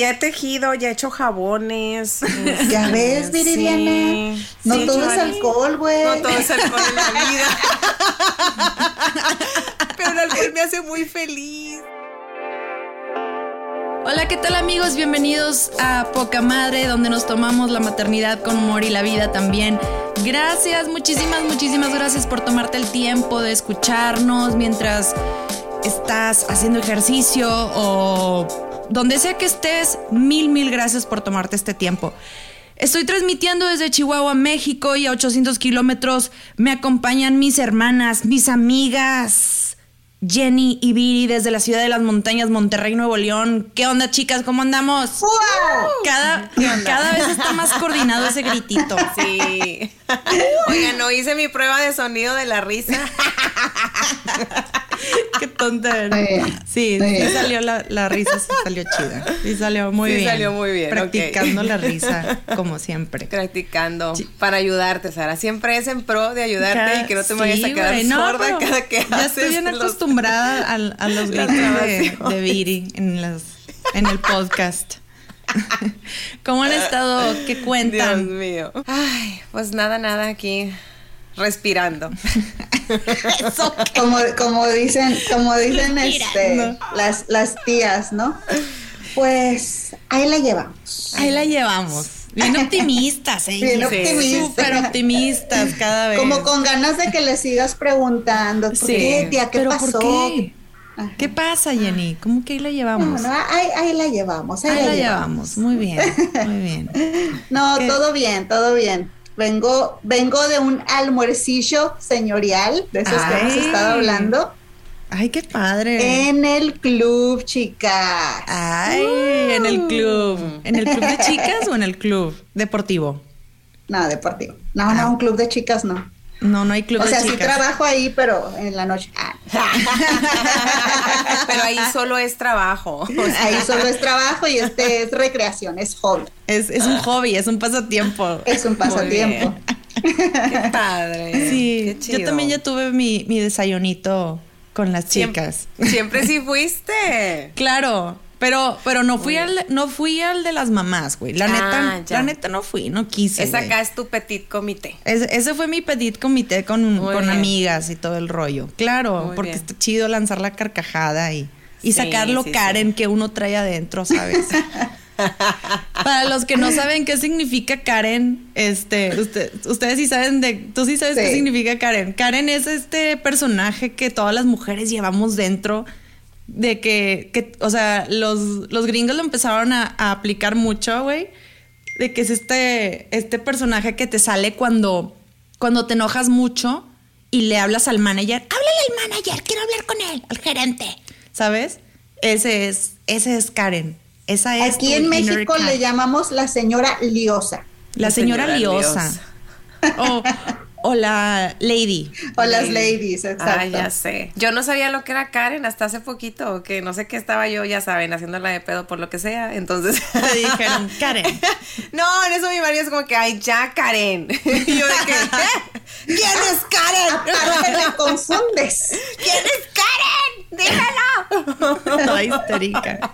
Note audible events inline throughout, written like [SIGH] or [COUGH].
Ya he tejido, ya he hecho jabones. [LAUGHS] Ya ves, Sí, Viridiana. No sí, todo es alcohol, güey. No todo es alcohol en la vida. [LAUGHS] Pero el alcohol me hace muy feliz. Hola, ¿qué tal amigos? Bienvenidos a Poca Madre, donde nos tomamos la maternidad con humor y la vida también. Gracias, muchísimas, muchísimas gracias por tomarte el tiempo de escucharnos mientras estás haciendo ejercicio o donde sea que estés. Mil, mil gracias por tomarte este tiempo. Estoy transmitiendo desde Chihuahua, México y a 800 kilómetros me acompañan mis hermanas, mis amigas. Jenny y Viri desde la ciudad de las montañas, Monterrey, Nuevo León. ¿Qué onda, chicas? ¿Cómo andamos? Cada, cada vez está más coordinado ese gritito. [LAUGHS] Sí. Oigan, no hice mi prueba de sonido de la risa. [LAUGHS] [LAUGHS] Qué tonta eres. Sí, sí salió la, la risa, sí salió chida. Sí salió muy Sí bien. salió muy bien, Practicando la risa, como siempre. Practicando para ayudarte, Sara. Siempre es en pro de ayudarte y que no te vayas a quedar no, sorda cada que Ya haces estoy bien los- acostumbrada [LAUGHS] a, los gritos de, de Viri en, las, en el podcast. [LAUGHS] ¿Cómo han estado? ¿Qué Dios cuentan? mío. Ay, pues nada, nada aquí respirando. [LAUGHS] Como, como dicen, como dicen este, las, las tías, ¿no? Pues ahí la llevamos. Ahí la llevamos. Bien [LAUGHS] optimistas, ¿eh? Bien optimistas. Súper optimistas cada vez. Como con ganas de que le sigas preguntando, ¿por Sí. qué, tía? ¿Qué ¿Pero pasó? por qué? Ajá. ¿Qué pasa, Jenny? ¿Cómo que ahí la No, llevamos? no, ahí, ahí la llevamos, ahí, Ahí la, la llevamos. llevamos. Muy bien, muy bien. [LAUGHS] No, ¿Qué? todo bien, todo bien. Vengo, vengo de un almuercillo señorial, de esos que hemos estado hablando, Ay, qué padre. en el club, chicas. Ay, en el club. ¿En el club de [LAUGHS] chicas o en el club deportivo? No, deportivo. No, no, un club de chicas no. No, no hay club O sea, de sí chicas. trabajo ahí, pero en la noche. [LAUGHS] Pero ahí solo es trabajo. O [LAUGHS] sea, ahí solo es trabajo y este es recreación, es hobby, Es, es un hobby, es un pasatiempo. es un pasatiempo. Qué padre. Sí, Qué chido. yo también ya tuve mi, mi desayunito con las Siempre- chicas. Siempre sí [LAUGHS] fuiste. Claro, pero, pero no fui al, no fui al de las mamás, güey. La Ah, neta, ya. la neta no fui, no quise. Esa acá es tu petit comité. Ese, ese fue mi petit comité con, con amigas y todo el rollo. Claro, Muy porque bien. está chido lanzar la carcajada y, y Sí, sacar lo sí, Karen sí. que uno trae adentro, ¿sabes? [LAUGHS] Para los que no saben qué significa Karen, este, usted- ustedes sí saben de, tú sí sabes qué significa Karen. Karen es este personaje que todas las mujeres llevamos dentro, de que, que o sea, los, los gringos lo empezaron a, a aplicar mucho, güey, de que es este, este personaje que te sale cuando, cuando te enojas mucho y le hablas al manager, háblale al manager, quiero hablar con él, al gerente, ¿sabes? Ese es, ese es Karen. Esa es Aquí en México le llamamos la señora liosa. La, señora, liosa. O, o [LAUGHS] la lady. O las ladies, exacto. Ah, ya sé. Yo no sabía lo que era Karen hasta hace poquito, que no sé qué estaba yo, ya saben, haciéndola de pedo por lo que sea. Entonces [LAUGHS] te dijeron, Karen. [LAUGHS] no, en eso mi marido es como que, ay, ya, Karen. [LAUGHS] y yo de que, ¿quién es Karen? Aparte me confundes. ¿Quién es Karen? ¡Dígalo! Toda histérica.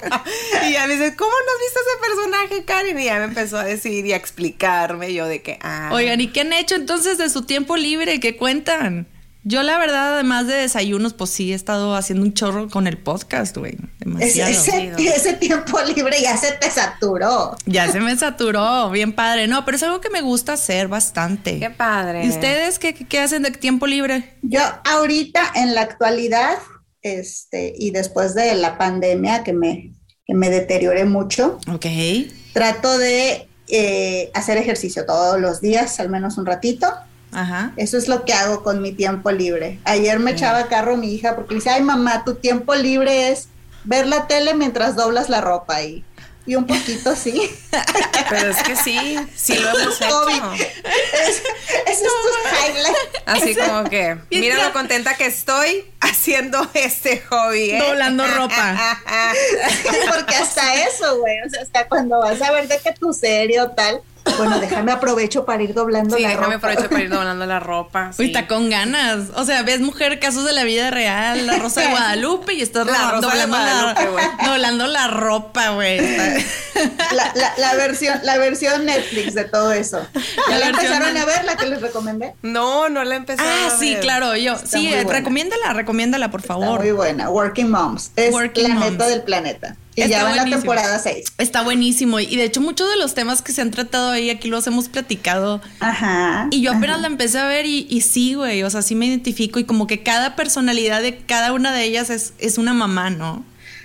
Y ya me dice, ¿cómo no has visto ese personaje, Karen? Y ya me empezó a decir y a explicarme yo de que, ah. Oigan, ¿y qué han hecho entonces de su tiempo libre? ¿Qué cuentan? Yo la verdad, además de desayunos, pues sí he estado haciendo un chorro con el podcast, güey. Demasiado. Ese, ese, tiempo libre ya se te saturó. Ya se me saturó, bien padre. No, pero es algo que me gusta hacer bastante. Qué padre. ¿Y ustedes qué, qué hacen de tiempo libre? Yo ahorita, en la actualidad, este, y después de la pandemia que me, que me deterioré mucho, ok trato de eh, hacer ejercicio todos los días, al menos un ratito. Ajá. Eso es lo que hago con mi tiempo libre. Ayer me echaba carro mi hija porque dice, ay mamá, tu tiempo libre es ver la tele mientras doblas la ropa y y un poquito sí. [LAUGHS] Pero es que sí, sí lo hemos hecho. Es, es [LAUGHS] highlight. Así como que, mira lo contenta que estoy haciendo este hobby. ¿eh? Doblando ropa. [LAUGHS] Porque hasta eso, güey, o sea, hasta cuando vas a ver de que tu serie o tal, bueno, déjame aprovecho para ir doblando la ropa. déjame aprovecho para ir [LAUGHS] doblando la ropa. Sí. Uy, está con ganas. O sea, ves mujer casos de la vida real, la Rosa de Guadalupe y estás la doblando, la, doblando la ropa, güey. La, la, la, versión, la versión Netflix de todo eso. ¿Ya la, empezaron a ver la que les recomendé? No, no la empecé ah, a ver. sí, claro, yo. Está sí, recomiéndala, recomiéndala, por favor. Está muy buena. Working Moms. Es Working la neta Moms. del planeta. Y Está ya va la temporada 6. Está buenísimo. Y de hecho, muchos de los temas que se han tratado ahí, aquí los hemos platicado. Ajá. Y yo apenas ajá. la empecé a ver y, y sí, güey, o sea, sí me identifico y como que cada personalidad de cada una de ellas es, es una mamá, ¿no?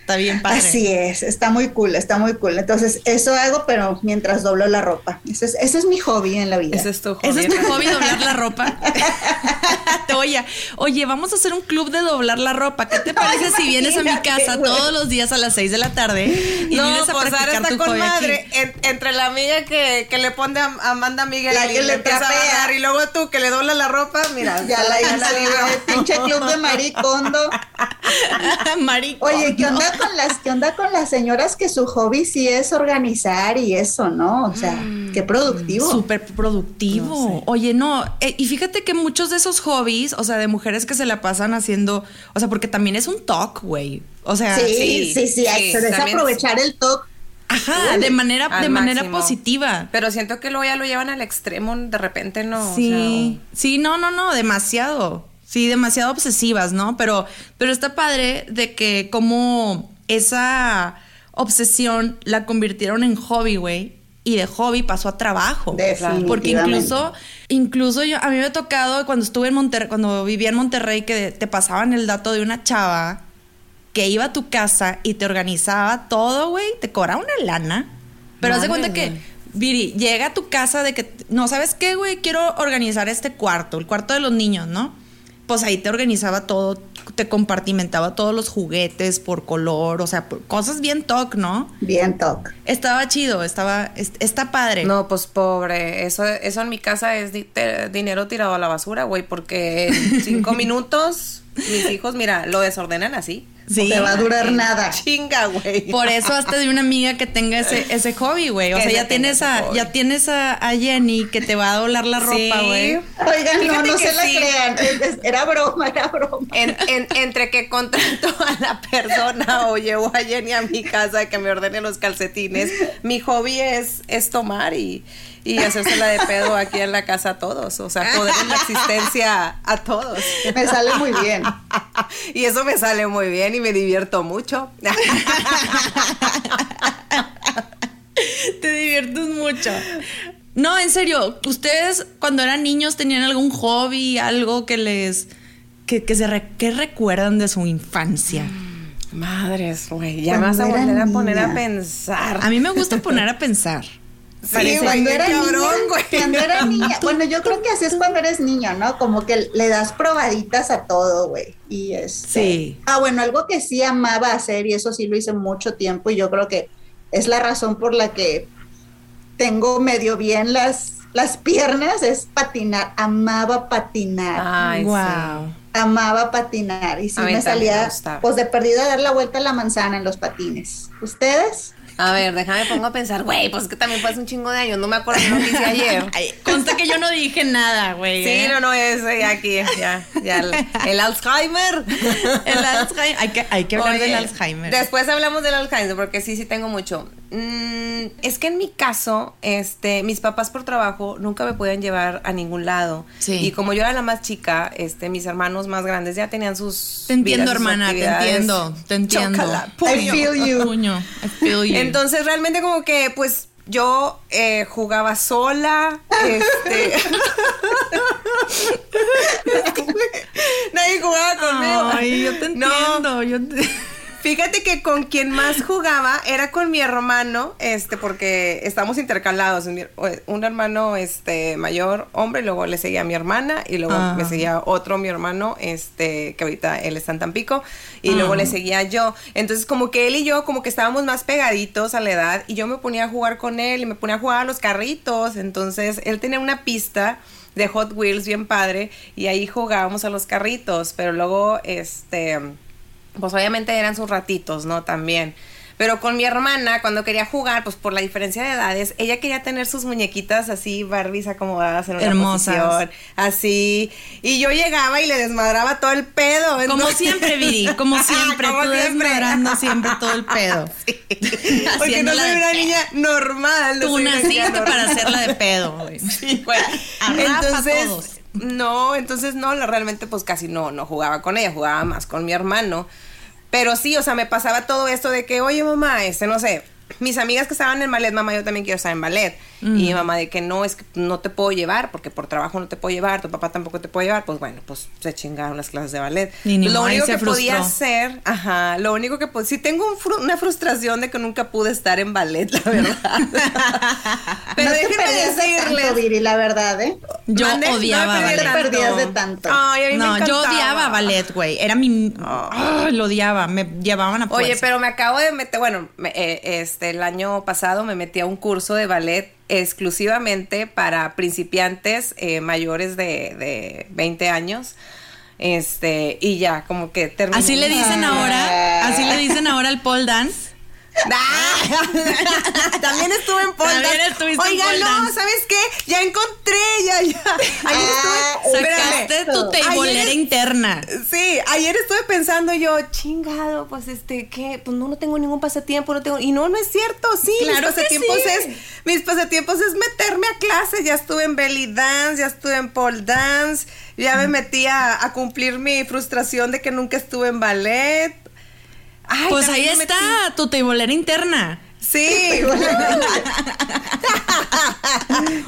Está bien padre. Así es, está muy cool, está muy cool. Entonces, eso hago, pero mientras doblo la ropa. Ese es, ese es mi hobby en la vida. Ese es tu hobby. ¿Ese es tu hobby, doblar la ropa? [LAUGHS] Oye, oye, vamos a hacer un club de doblar la ropa. ¿Qué te parece Ay, si vienes a mi casa todos los días a las 6 de la tarde y no, vienes a pues está tu con madre. En- entre la amiga que, que le pone a Amanda Miguel La y que le empieza a y luego tú que le doblas la ropa, mira. Ya la güey, pinche club de maricondo. [LAUGHS] Marico. Oye, ¿qué onda con las, qué onda con las señoras que su hobby sí es organizar y eso, ¿no? O sea, qué productivo. Súper productivo. Oye, no, eh, y fíjate que muchos de esos hobbies, o sea, de mujeres que se la pasan haciendo, o sea, porque también es un talk, güey. O sea, sí, sí, sí, sí, hay- se desaprovechar el toque. ajá, de manera, de manera máximo. positiva. Pero siento que luego ya lo llevan al extremo, de repente no. o Sí, sí, no, no, no, demasiado. Sí, demasiado obsesivas, ¿no? Pero, pero está padre de que como esa obsesión la convirtieron en hobby, güey. Y de hobby pasó a trabajo. Porque incluso, incluso yo, a mí me ha tocado cuando estuve en Monterrey, cuando vivía en Monterrey, que te pasaban el dato de una chava que iba a tu casa y te organizaba todo, güey, te cobraba una lana. Pero haz de cuenta Madre, que. Viri, llega a tu casa de que, no, ¿sabes qué, güey? Quiero organizar este cuarto, el cuarto de los niños, ¿no? Pues ahí te organizaba todo, te compartimentaba todos los juguetes por color, o sea, por- cosas bien toc, ¿no? Bien toque. Estaba chido, estaba, es- está padre. No, pues pobre. Eso, eso en mi casa es di- dinero tirado a la basura, güey, porque en [LAUGHS] cinco minutos mis hijos, mira, lo desordenan así. Sí. Te va a durar nada. Chinga, güey. Por eso hasta de una amiga que tenga ese, [LAUGHS] ese hobby, güey. O sea, se ya tienes a, hobby. ya tienes a, a Jenny que te va a doblar la ropa, Sí. güey. Oigan, no, Fíjate no se la sí. crean. Es- es- Era broma, era broma. En- en- entre que contrato a la persona o llevo a Jenny a mi casa que me ordene los calcetines, mi hobby es, es tomar y, y hacérsela de pedo aquí en la casa a todos. O sea, joderles la existencia a todos. Me sale muy bien. Y eso me sale muy bien y me divierto mucho. Te diviertes mucho. No, en serio, ¿ustedes cuando eran niños tenían algún hobby, algo que les... que, que se re- que recuerdan de su infancia? Madres, güey, ya vas a volver a poner a pensar. A mí me gusta poner a pensar. Sí, Cuando era, cabrón, niña, güey. cuando era [LAUGHS] niña, bueno, yo creo que así es cuando eres niño, ¿no? Como que le das probaditas a todo, güey. Y este, Sí. Ah, bueno, algo que sí amaba hacer, y eso sí lo hice mucho tiempo, y yo creo que es la razón por la que tengo medio bien las, las piernas, es patinar. Amaba patinar. Ay, Wow. Amaba patinar. Y sí me salía, pues de perdida, dar la vuelta a la manzana en los patines. ¿Ustedes? A ver, déjame pongo a pensar, güey, pues es que también hace un chingo de años, no me acuerdo de lo que hice ayer. Ay, consta que yo no dije nada, güey. Sí, ¿eh? no, no, es eh, aquí, ya, ya, el, el Alzheimer. [LAUGHS] El Alzheimer. Hay que, hay que hablar Oye, del Alzheimer. Después hablamos del Alzheimer, porque sí, sí tengo mucho. Mm, es que en mi caso, este, mis papás por trabajo nunca me podían llevar a ningún lado. Sí. Y como yo era la más chica, este, mis hermanos más grandes ya tenían sus. Te entiendo, vidas, hermana, te entiendo, te entiendo. I puño. feel you. Puño, I feel you. Entonces realmente como que pues yo eh, jugaba sola, este [LAUGHS] [LAUGHS] nadie jugaba conmigo. Ay, yo te No, entiendo. Yo te- Fíjate que con quien más jugaba era con mi hermano, este, porque estamos intercalados, un, hermano este mayor, hombre, y luego le seguía mi hermana, y luego me seguía otro mi hermano, este, que ahorita él está en Tampico, y luego le seguía yo. Entonces, como que él y yo, como que estábamos más pegaditos a la edad, y yo me ponía a jugar con él, y me ponía a jugar a los carritos. Entonces, él tenía una pista de Hot Wheels bien padre, y ahí jugábamos a los carritos, pero luego, este pues obviamente eran sus ratitos, ¿no? También. Pero con mi hermana, cuando quería jugar, pues por la diferencia de edades, ella quería tener sus muñequitas así, Barbies acomodadas en una Hermosas. posición, así. Y yo llegaba y le desmadraba todo el pedo. Como entonces- siempre, Viri, como [LAUGHS] siempre, Como tú siempre. desmadrando siempre todo el pedo. [LAUGHS] [LAUGHS] Porque no soy una niña normal. no Tú naciste para hacerla de pedo, güey. Sí, güey. Arrapa entonces, todos. No, entonces no, la- realmente pues casi no, no jugaba con ella, jugaba más con mi hermano. Pero sí, o sea, me pasaba todo esto de que, oye mamá, este, no sé, mis amigas que estaban en ballet, mamá, yo también quiero estar en ballet. Y mi mamá de que no, es que no te puedo llevar, porque por trabajo no te puedo llevar, tu papá tampoco te puede llevar, pues bueno, pues se chingaron las clases de ballet. Ni lo único que podía hacer, ajá, lo único que pues sí tengo un fru- una frustración de que nunca pude estar en ballet, la verdad. [LAUGHS] Pero no déjenme perdías de tanto, decirles, Viri, la verdad, ¿eh? Yo no me odiaba perdí ballet. Te perdías de tanto. Ay, a mí me No, yo odiaba ballet, güey. Era mi. Ay, lo odiaba. Me llevaban a Oye, pero me acabo de meter, bueno, me- eh, este, el año pasado me metí a un curso de ballet exclusivamente para principiantes eh, mayores de, de 20 años. Este, y ya, como que terminé. Así le dicen Ah. ahora. Así le dicen ahora al pole dance. Ah, [LAUGHS] También estuve en pole También estuviste en Oiga, pole no. ¿sabes qué? Ya encontré, ya, ya. Ayer estuve. Sacaste espérame. tu teibolera Ayer- interna. Sí, ayer estuve pensando yo, chingado, pues este, ¿qué? Pues no, no tengo ningún pasatiempo, no tengo. Y no, no es cierto, sí. Claro mis que pasatiempos sí. es. Mis pasatiempos es meterme a clases. Ya estuve en belly dance, ya estuve en pole dance, ya me metí a, a cumplir mi frustración de que nunca estuve en ballet. Ay, Pues ahí me está, metí- tu teibolera interna. Sí. [LAUGHS]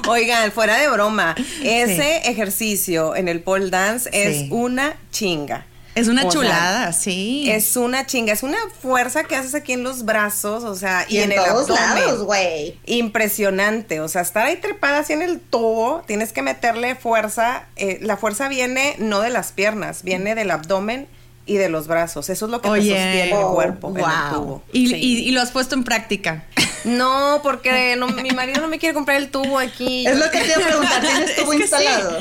Oigan, fuera de broma, ese ejercicio en el pole dance Sí. es una chinga. Es una O sea, chulada, sí. Es una chinga, es una fuerza que haces aquí en los brazos, o sea, y, Y en el todos abdomen. lados, güey. Impresionante, o sea, estar ahí trepada así en el tubo, tienes que meterle fuerza. eh, la fuerza viene no de las piernas, viene del abdomen y de los brazos. Eso es lo que te Oye, sostiene el oh, cuerpo en el tubo. Y, Sí. y- y lo has puesto en práctica. No, porque no- mi marido no me quiere comprar el tubo aquí. [LAUGHS] Es lo que te iba a preguntar, ¿tienes [LAUGHS] tubo sí. instalado?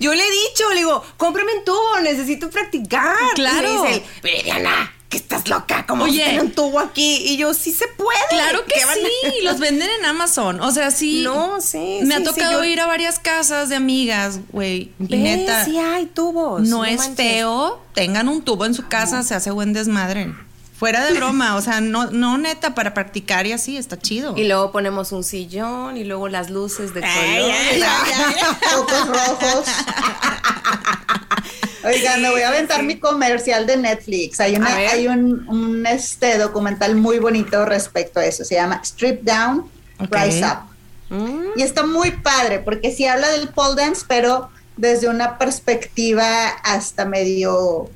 Yo le he dicho, le digo, cómprame un tubo, necesito practicar. Claro. Y me dice, que estás loca, ¿cómo Oye. un tubo aquí? Y yo, sí se puede. Claro que ¿Qué van a- sí, los venden en Amazon. O sea, sí. No, sí, Me sí, ha sí, tocado yo- ir a varias casas de amigas, güey. Y neta, sí hay tubos. no, es manches. feo. Tengan un tubo en su casa, se hace buen desmadre. Fuera de broma, o sea, no, no neta, para practicar y así, está chido. Y luego ponemos un sillón y luego las luces de color. Ay, ay, ay, [LAUGHS] Focos rojos. [LAUGHS] Oigan, me voy a aventar mi comercial de Netflix. Hay, una, hay un, un, este, documental muy bonito respecto a eso. Se llama Strip Down. Rise Up. Mm. Y está muy padre porque sí habla del pole dance, pero desde una perspectiva hasta medio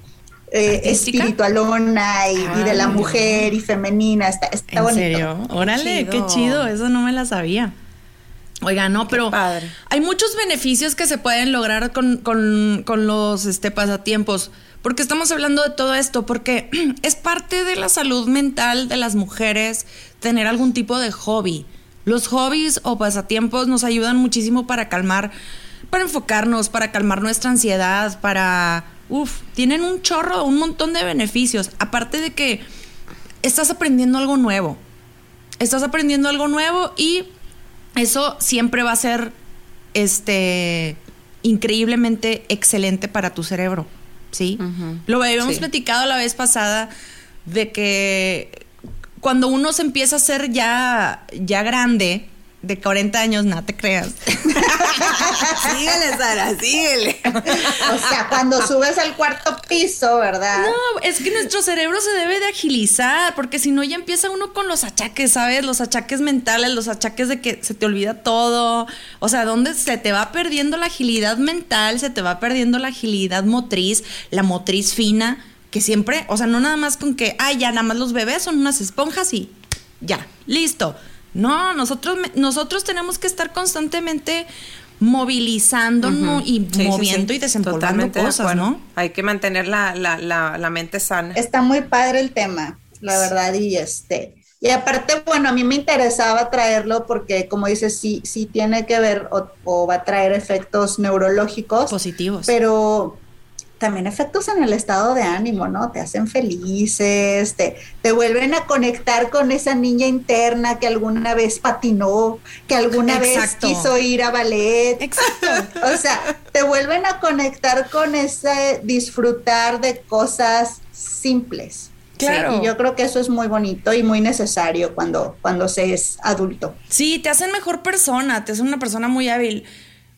eh, espiritualona y, y de la Ay. mujer y femenina. Está, está ¿En bonito. serio? Órale, Chido. qué chido, eso no me la sabía. Oiga, no, pero hay muchos beneficios que se pueden lograr con, con- con los este, pasatiempos. Porque estamos hablando de todo esto, porque [CLEARS THROAT] es parte de la salud mental de las mujeres tener algún tipo de hobby. Los hobbies o pasatiempos nos ayudan muchísimo para calmar, para enfocarnos, para calmar nuestra ansiedad, para... Uf, tienen un chorro, un montón de beneficios. Aparte de que estás aprendiendo algo nuevo. Estás aprendiendo algo nuevo y eso siempre va a ser este increíblemente excelente para tu cerebro, ¿sí? Lo habíamos Sí. platicado la vez pasada de que cuando uno se empieza a ser ya ya grande, de 40 años, nada te creas. [LAUGHS] síguele, Sara, síguele. O sea, cuando subes al cuarto piso, ¿verdad? No, es que nuestro cerebro se debe de agilizar, porque si no ya empieza uno con los achaques, ¿sabes? Los achaques mentales, los achaques de que se te olvida todo. O sea, donde se te va perdiendo la agilidad mental, se te va perdiendo la agilidad motriz, la motriz fina, que siempre, o sea, no nada más con que, ay, ya nada más los bebés son unas esponjas y ya, listo. No, nosotros, nosotros tenemos que estar constantemente movilizándonos y Sí, sí, moviendo sí. y desempolvando de cosas. ¿no? Hay que mantener la, la, la, la mente sana. Está muy padre el tema, la verdad, y este. Y aparte, bueno, a mí me interesaba traerlo porque, como dices, sí, sí tiene que ver o, o va a traer efectos neurológicos. Positivos. Pero también efectos en el estado de ánimo, ¿no? Te hacen felices, te, te vuelven a conectar con esa niña interna que alguna vez patinó, que alguna Exacto. vez quiso ir a ballet. Exacto. [LAUGHS] O sea, te vuelven a conectar con ese disfrutar de cosas simples. Claro. Y yo creo que eso es muy bonito y muy necesario cuando, cuando se es adulto. Sí, te hacen mejor persona, te hacen una persona muy hábil.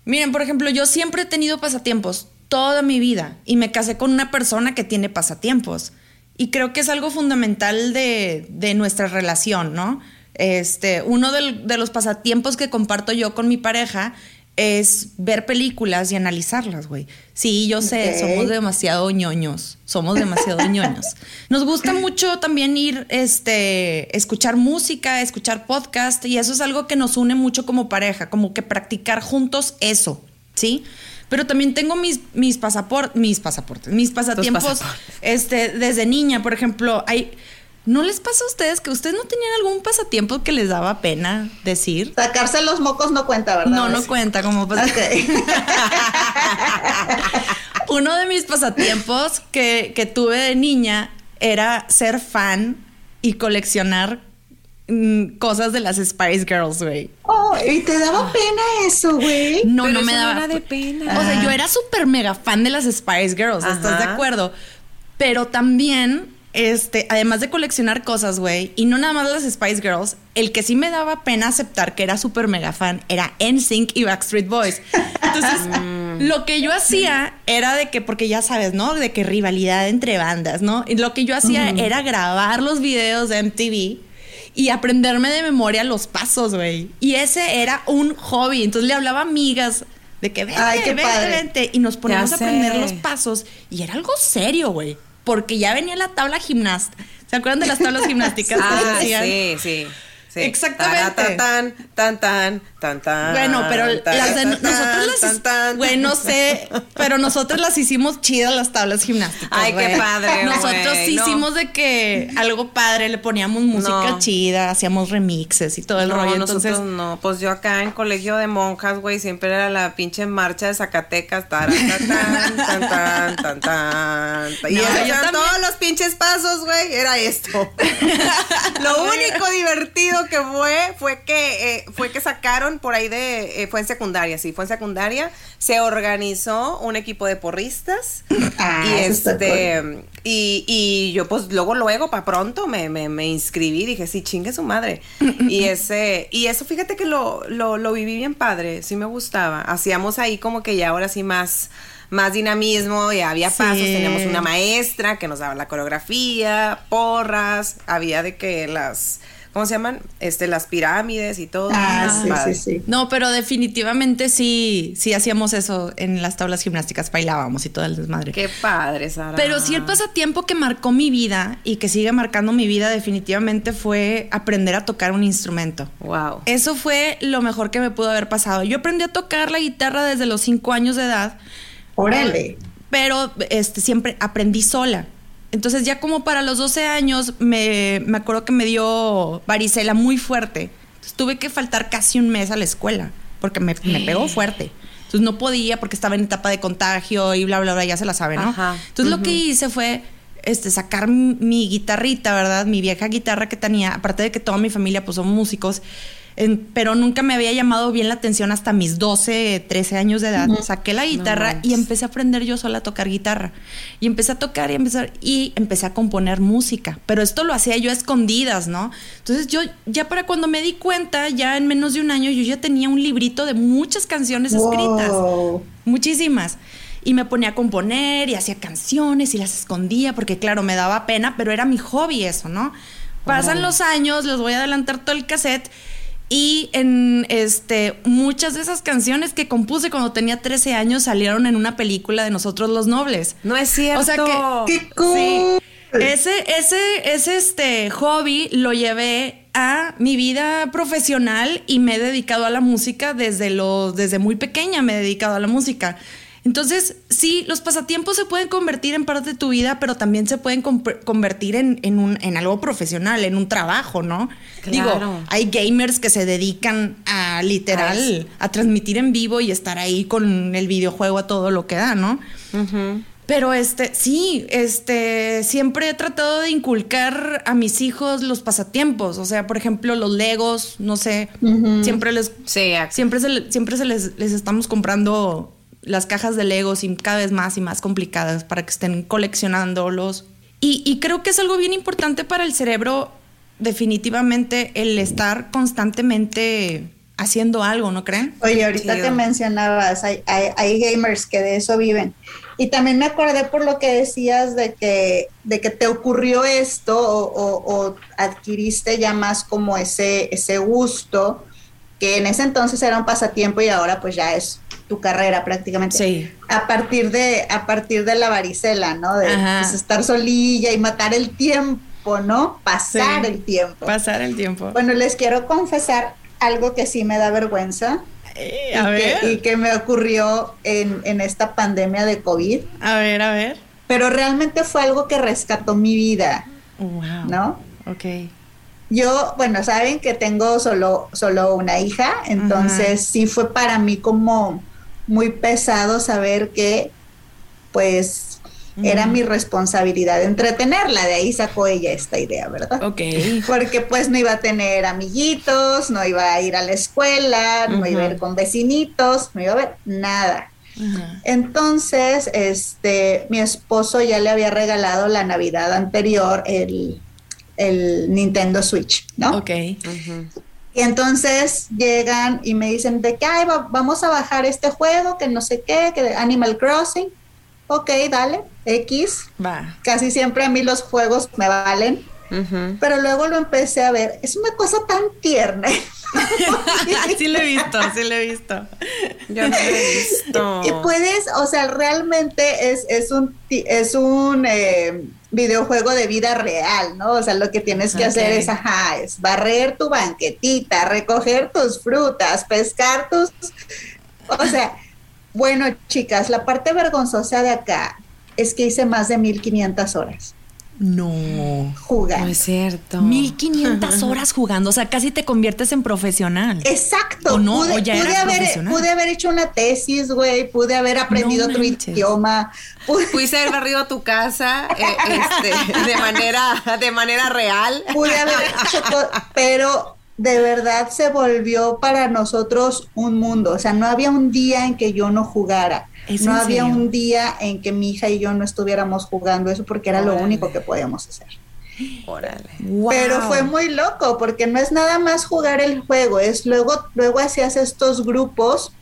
Miren, por ejemplo, yo siempre he tenido pasatiempos toda mi vida y me casé con una persona que tiene pasatiempos. Y creo que es algo fundamental de, de nuestra relación, ¿no? Este, uno del- de los pasatiempos que comparto yo con mi pareja es ver películas y analizarlas, güey. Sí, yo sé, Ok. somos demasiado ñoños, somos demasiado [LAUGHS] ñoños. Nos gusta mucho también ir, este, escuchar música, escuchar podcast y eso es algo que nos une mucho como pareja, como que practicar juntos eso, ¿sí? Pero también tengo mis, mis pasaportes, mis pasaportes, mis pasatiempos, pasaportes. este, desde niña, por ejemplo, hay, ¿no les pasa a ustedes que ustedes no tenían algún pasatiempo que les daba pena decir? Sacarse los mocos no cuenta, ¿verdad? No, no cuenta como pas- Ok. [LAUGHS] Uno de mis pasatiempos que, que tuve de niña era ser fan y coleccionar cosas de las Spice Girls, güey. Oh, ¿Y te daba pena eso, güey? No, Pero no me eso no daba. era de pena. O sea, yo era súper mega fan de las Spice Girls, ¿estás de acuerdo? Pero también, este, además de coleccionar cosas, güey, y no nada más las Spice Girls, el que sí me daba pena aceptar que era súper mega fan era NSYNC y Backstreet Boys. Entonces, [LAUGHS] lo que yo hacía era de que, porque ya sabes, ¿no? De que rivalidad entre bandas, ¿no? Y lo que yo hacía era grabar los videos de MTV y aprenderme de memoria los pasos, güey. Y ese era un hobby. Entonces le hablaba a amigas de que vente, Ay, qué vente, padre. vente. Y nos poníamos a aprender los pasos. Y era algo serio, güey. Porque ya venía la tabla gimnasta. ¿Se acuerdan de las tablas gimnásticas [LAUGHS] que Ah, hacían? sí, sí. sí. Exactamente. Tan, tan, tan, tan. Bueno, pero las de nosotros las tan, tan. güey, no sé, pero nosotros las hicimos chidas las tablas gimnásticas. Ay, qué padre, Nosotros no. hicimos de que algo padre, le poníamos música No. chida, hacíamos remixes y todo el no, rollo. Entonces, no, pues yo acá en colegio de monjas, güey, siempre era la pinche marcha de Zacatecas, taratatan, tan, tan, tan, tan, [LAUGHS] Y eran todos los pinches pasos, güey, era esto. [LAUGHS] Lo único divertido que fue, fue que, eh, fue que sacaron por ahí de, eh, fue en secundaria, sí, fue en secundaria, se organizó un equipo de porristas [LAUGHS] Ah, y este, y, y yo pues luego, luego, para pronto me, me, me inscribí, dije, sí, chingue su madre. [LAUGHS] y ese, y eso fíjate que lo, lo, lo viví bien padre, sí me gustaba. Hacíamos ahí como que ya ahora sí más, más dinamismo, ya había Sí. pasos, teníamos una maestra que nos daba la coreografía, porras, había de que las ¿cómo se llaman? Este, las pirámides y todo. Ah, sí, Padre. sí, sí. No, pero definitivamente sí, sí hacíamos eso en las tablas gimnásticas, bailábamos y todo el desmadre. Qué padre, Sara. Pero sí el pasatiempo que marcó mi vida y que sigue marcando mi vida definitivamente fue aprender a tocar un instrumento. Wow. Eso fue lo mejor que me pudo haber pasado. Yo aprendí a tocar la guitarra desde los 5 años de edad, Órale. pero este, siempre aprendí sola. Entonces ya como para los 12 años me, me acuerdo que me dio varicela muy fuerte. Entonces tuve que faltar casi un mes a la escuela porque me, me pegó fuerte. Entonces no podía porque estaba en etapa de contagio y bla, bla, bla, ya se la sabe, ¿no? Ajá. Entonces lo que hice fue este, sacar mi guitarrita, ¿verdad? Mi vieja guitarra que tenía, aparte de que toda mi familia pues son músicos, en- pero nunca me había llamado bien la atención hasta mis 12, 13 años de edad. Saqué la guitarra y empecé a aprender yo sola a tocar guitarra. Y empecé a tocar y empezar y empecé a componer música. Pero esto lo hacía yo a escondidas, ¿no? Entonces yo ya para cuando me di cuenta, ya en menos de un año, yo ya tenía un librito de muchas canciones escritas. Wow. Muchísimas. Y me ponía a componer y hacía canciones y las escondía porque claro, me daba pena, pero era mi hobby eso, ¿no? Pasan los años, les voy a adelantar todo el cassette y en este muchas de esas canciones que compuse cuando tenía 13 años salieron en una película de Nosotros los Nobles. No es cierto. O sea que- ¡Qué cool! Sí. Ese, ese, ese este hobby lo llevé a mi vida profesional y me he dedicado a la música desde los, desde muy pequeña me he dedicado a la música. Entonces, sí, los pasatiempos se pueden convertir en parte de tu vida, pero también se pueden convertir en, en, un, en algo profesional, en un trabajo, ¿no? Claro. Digo, hay gamers que se dedican a literal, A a, transmitir en vivo y estar ahí con el videojuego a todo lo que da, ¿no? Pero este, sí, este, siempre he tratado de inculcar a mis hijos los pasatiempos. O sea, por ejemplo, los Legos, no sé, siempre les, Sí, siempre se, siempre se les, les estamos comprando las cajas de Legos y cada vez más y más complicadas para que estén coleccionándolos. Y, y creo que es algo bien importante para el cerebro, definitivamente, el estar constantemente haciendo algo, ¿no creen? Oye, ahorita Chido. que mencionabas, hay, hay, hay gamers que de eso viven. Y también me acordé por lo que decías de que, de que te ocurrió esto o, o- o adquiriste ya más como ese, ese gusto, que en ese entonces era un pasatiempo y ahora pues ya es tu carrera prácticamente. Sí. A partir de, a partir de la varicela, ¿no? De pues, estar solilla y matar el tiempo, ¿no? Pasar Sí. el tiempo. Pasar el tiempo. Bueno, les quiero confesar algo que sí me da vergüenza Eh, y, a ver. que, y que me ocurrió en, en esta pandemia de COVID, A ver, a ver. pero realmente fue algo que rescató mi vida, Wow. ¿no? Ok. Yo, bueno, saben que tengo solo, solo una hija, entonces sí fue para mí como muy pesado saber que, pues, era mi responsabilidad entretenerla, de ahí sacó ella esta idea, ¿verdad? Ok. porque pues no iba a tener amiguitos, no iba a ir a la escuela, no iba a ir con vecinitos, no iba a ver nada. Entonces, este, mi esposo ya le había regalado la Navidad anterior el, el Nintendo Switch, ¿no? Ok. Y entonces llegan y me dicen de que "Ay, va- vamos a bajar este juego, que no sé qué, que Animal Crossing. Ok, dale, X. Va. Casi siempre a mí los juegos me valen. Pero luego lo empecé a ver. Es una cosa tan tierna. [LAUGHS] sí lo he visto, sí lo he visto. Yo no lo he visto. Y puedes, o sea, realmente es, es un, ti- es un eh, videojuego de vida real, ¿no? O sea, lo que tienes que hacer es, ajá, es barrer tu banquetita, recoger tus frutas, pescar tus... O sea, bueno, chicas, la parte vergonzosa de acá es que hice más de 1500 horas No. jugando. No es cierto. 1500 [LAUGHS] horas jugando, o sea, casi te conviertes en profesional. Exacto. ¿O no? Pude, ¿O ya pude eras haber, profesional? pude haber hecho una tesis, güey. Pude haber aprendido No otro manches. idioma. pude- Pudiste haber barrido tu casa eh, este, de manera de manera real. pude haber hecho todo, pero de verdad se volvió para nosotros un mundo. O sea, no había un día en que yo no jugara. ¿Es No había serio? un día en que mi hija y yo no estuviéramos jugando eso porque era lo único que podíamos hacer. Órale. Wow. Pero fue muy loco porque no es nada más jugar el juego, es luego luego hacías estos grupos.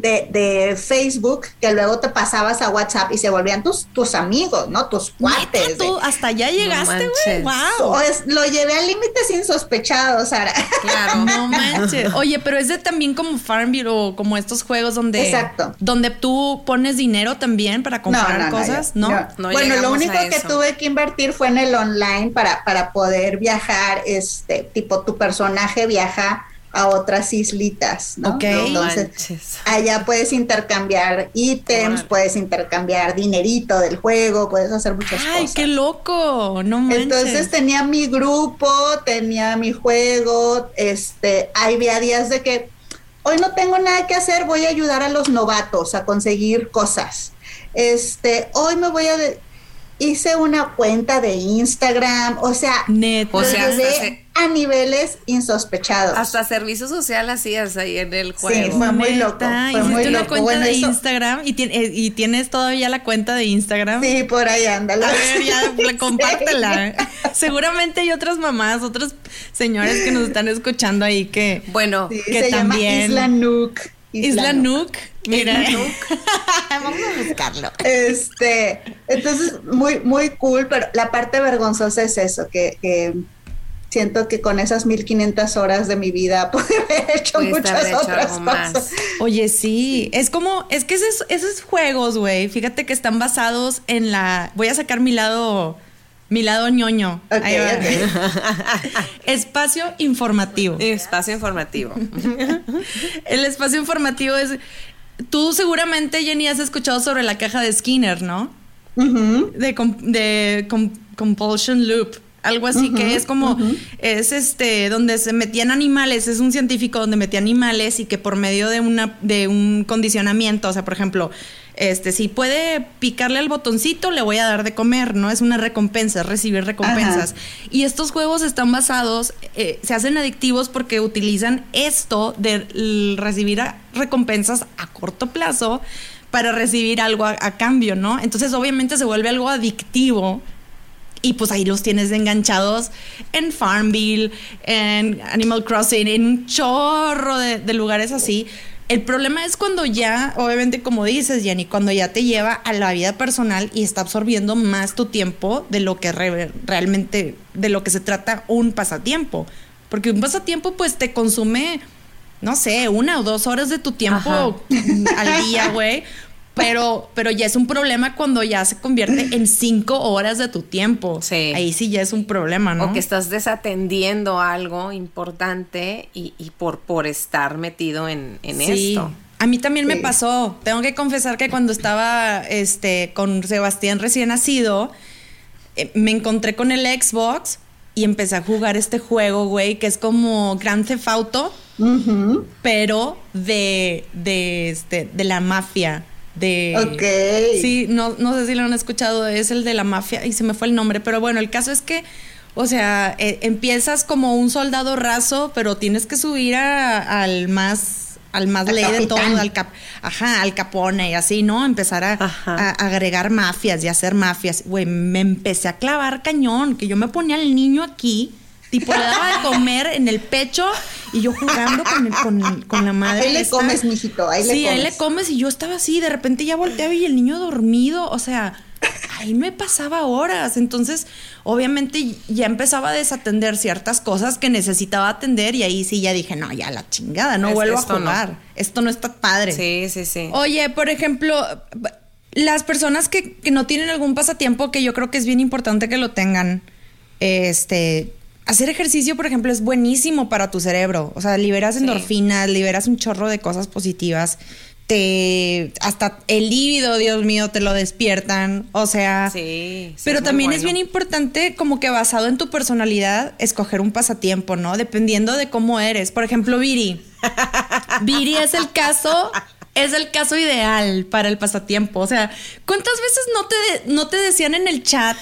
De, de Facebook que luego te pasabas a WhatsApp y se volvían tus, tus amigos, ¿no? Tus cuates. Tú de- hasta allá llegaste, güey. manches. wow. Pues, lo llevé a límites insospechados, Sara. Claro. No [LAUGHS] manches. Oye, pero es de también como Farmville o como estos juegos donde. Exacto. Donde tú pones dinero también para comprar cosas, yo- ¿no? yo- No bueno, lo único que tuve que invertir fue en el online para, para poder viajar, este, tipo tu personaje viaja a otras islitas, ¿no? Ok. Entonces, Manches. allá puedes intercambiar ítems, puedes intercambiar dinerito del juego, puedes hacer muchas Ay, cosas. qué loco. No manches. Entonces tenía mi grupo, tenía mi juego, este, había días de que hoy no tengo nada que hacer, voy a ayudar a los novatos a conseguir cosas. Este, hoy me voy a de- hice una cuenta de Instagram, o sea. O se- a niveles insospechados. Hasta servicio social hacías ahí en el Sí, juego. fue muy Neta, loco, fue muy una loco. cuenta Bueno, de eso- Instagram y, eh, y tienes todavía la cuenta de Instagram. Sí, por ahí ándale. A ver, ya, [LAUGHS] Sí. compártela. Seguramente hay otras mamás, otros señores que nos están escuchando ahí que, Bueno, Sí, que se llama también- Isla Nook. Isla Nook. Mira. [LAUGHS] Vamos a buscarlo. Este, entonces, muy, muy cool, pero la parte vergonzosa es eso, que, que siento que con esas 1500 horas de mi vida [LAUGHS] pude haber hecho muchas hecho otras más. cosas. Oye, sí, es como, es que esos, esos juegos, güey, fíjate que están basados en la, voy a sacar mi lado, mi lado ñoño. Ok, Ahí va. ok. [LAUGHS] Espacio informativo. Espacio informativo. El espacio informativo es, tú seguramente, Jenny, has escuchado sobre la caja de Skinner, ¿no? De, com- de com- compulsion loop. Algo así que es como, es este, donde se metían animales, es un científico donde metía animales y que por medio de una, de un condicionamiento, o sea, por ejemplo, este, si puede picarle al botoncito, le voy a dar de comer, ¿no? Es una recompensa, es recibir recompensas. Y estos juegos están basados, eh, se hacen adictivos porque utilizan esto de recibir a- recompensas a corto plazo para recibir algo a, a cambio, ¿no? Entonces obviamente se vuelve algo adictivo y pues ahí los tienes enganchados en Farmville, en Animal Crossing, en un chorro de, de lugares así. El problema es cuando ya, obviamente como dices, Jenny, cuando ya te lleva a la vida personal y está absorbiendo más tu tiempo de lo que re- realmente, de lo que se trata un pasatiempo. Porque un pasatiempo pues te consume, no sé, una o dos horas de tu tiempo al día, güey. Pero, pero ya es un problema cuando ya se convierte en cinco horas de tu tiempo. Sí. Ahí sí ya es un problema, ¿no? O que estás desatendiendo algo importante y, y por, por estar metido en, en Sí. esto. A mí también me pasó. Tengo que confesar que cuando estaba este, con Sebastián recién nacido, eh, me encontré con el Xbox y empecé a jugar este juego, güey, que es como Grand Theft Auto, pero de, de, este, de la mafia. De, Ok. Sí, no, no sé si lo han escuchado, es el de la mafia y se me fue el nombre, pero bueno, el caso es que, o sea, eh, empiezas como un soldado raso, pero tienes que subir a- al más al más ley de todo, al cap, ajá, al capone y así, ¿no? Empezar a agregar mafias y hacer mafias. Güey, me empecé a clavar cañón, que yo me ponía al niño aquí, tipo le daba de comer en el pecho y yo jugando con, el- con, con la madre. Ahí le esta. comes, mijito, ahí le sí, ahí le comes. comes y yo estaba así, de repente ya volteaba y el niño dormido, o sea, ahí me pasaba horas. Entonces, obviamente ya empezaba a desatender ciertas cosas que necesitaba atender y ahí sí ya dije, no, ya la chingada, no Es vuelvo a esto no. jugar. Esto no está padre. Sí, sí, sí. Oye, por ejemplo, las personas que, que no tienen algún pasatiempo, que yo creo que es bien importante que lo tengan, este, hacer ejercicio, por ejemplo, es buenísimo para tu cerebro. O sea, liberas Sí. endorfinas, liberas un chorro de cosas positivas. Te, hasta el líbido, Dios mío, te lo despiertan. O sea, Sí, sí, pero también es bien importante, como que basado en tu personalidad, escoger un pasatiempo, ¿no? Dependiendo de cómo eres. Por ejemplo, Viri. [LAUGHS] Viri es el caso, es el caso ideal para el pasatiempo. O sea, ¿cuántas veces no te, no te decían en el chat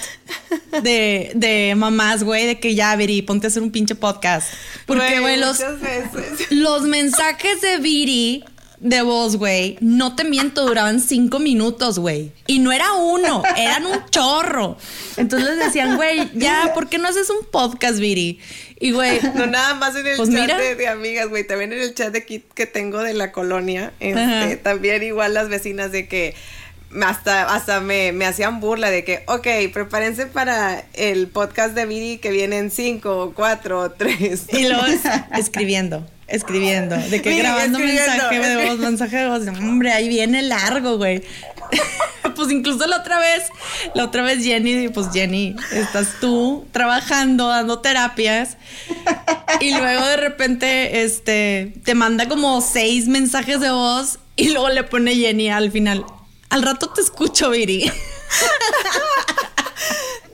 de, de mamás, güey, de que ya, Viri, ponte a hacer un pinche podcast? Porque, güey, los, veces. los mensajes de Viri de voz, güey, no te miento, duraban cinco minutos, güey. Y no era uno, eran un chorro. Entonces les decían, güey, ya, ¿por qué no haces un podcast, Viri? Y, güey. [LAUGHS] No nada más en el pues chat de, de amigas, güey. También en el chat de aquí que tengo de la colonia. Este, también igual las vecinas de que hasta, hasta me, me hacían burla de que, ok, prepárense para el podcast de Viri que viene en 5, 4, 3. Y es- [LAUGHS] escribiendo, escribiendo, de que Sí, grabando mensaje de voz, mensaje de voz. Hombre, ahí viene largo, güey. [LAUGHS] pues incluso la otra vez, la otra vez Jenny, pues Jenny, estás tú trabajando, dando terapias. Y luego de repente, este, te manda como seis mensajes de voz y luego le pone Jenny al final. Al rato te escucho, Viri. [LAUGHS]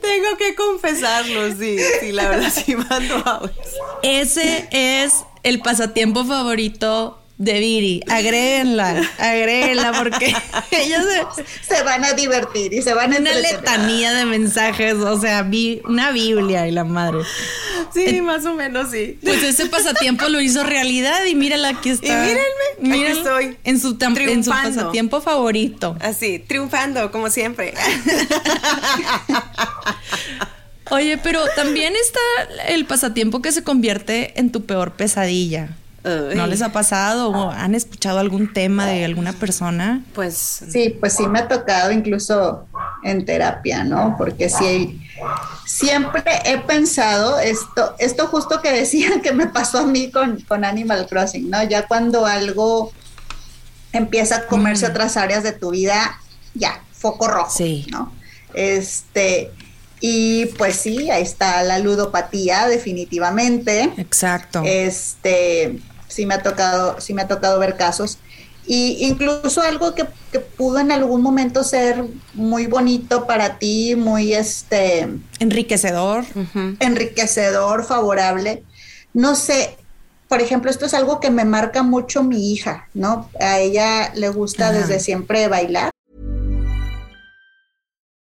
Tengo que confesarlo, sí, sí, la verdad sí mando audios. Ese es el pasatiempo favorito de Viri. Agréguenla, agréguenla porque [LAUGHS] [LAUGHS] ella se... Se van a divertir y se van a Una letanía de mensajes, o sea, vi una Biblia y la madre. Sí, más o menos sí. Pues ese [LAUGHS] pasatiempo lo hizo realidad y mírala, aquí está. Y mírenme, aquí Mírala, estoy, En su, en su pasatiempo favorito. Así, triunfando, como siempre. Oye, pero también está el pasatiempo que se convierte en tu peor pesadilla. ¿No les ha pasado o han escuchado algún tema de alguna persona? Pues Sí, pues sí me ha tocado incluso en terapia, ¿no? Porque sí, siempre he pensado esto, esto justo que decían [LAUGHS] que me pasó a mí con, con Animal Crossing, ¿no? Ya cuando algo empieza a comerse otras áreas de tu vida, ya, foco rojo, Sí. ¿no? Este, y pues sí, ahí está la ludopatía, definitivamente. Exacto. Este, sí me ha tocado, sí me ha tocado ver casos. Y incluso algo que, que pudo en algún momento ser muy bonito para ti, muy este Enriquecedor. enriquecedor, favorable. No sé, por ejemplo, esto es algo que me marca mucho mi hija, ¿no? A ella le gusta Ajá. desde siempre bailar.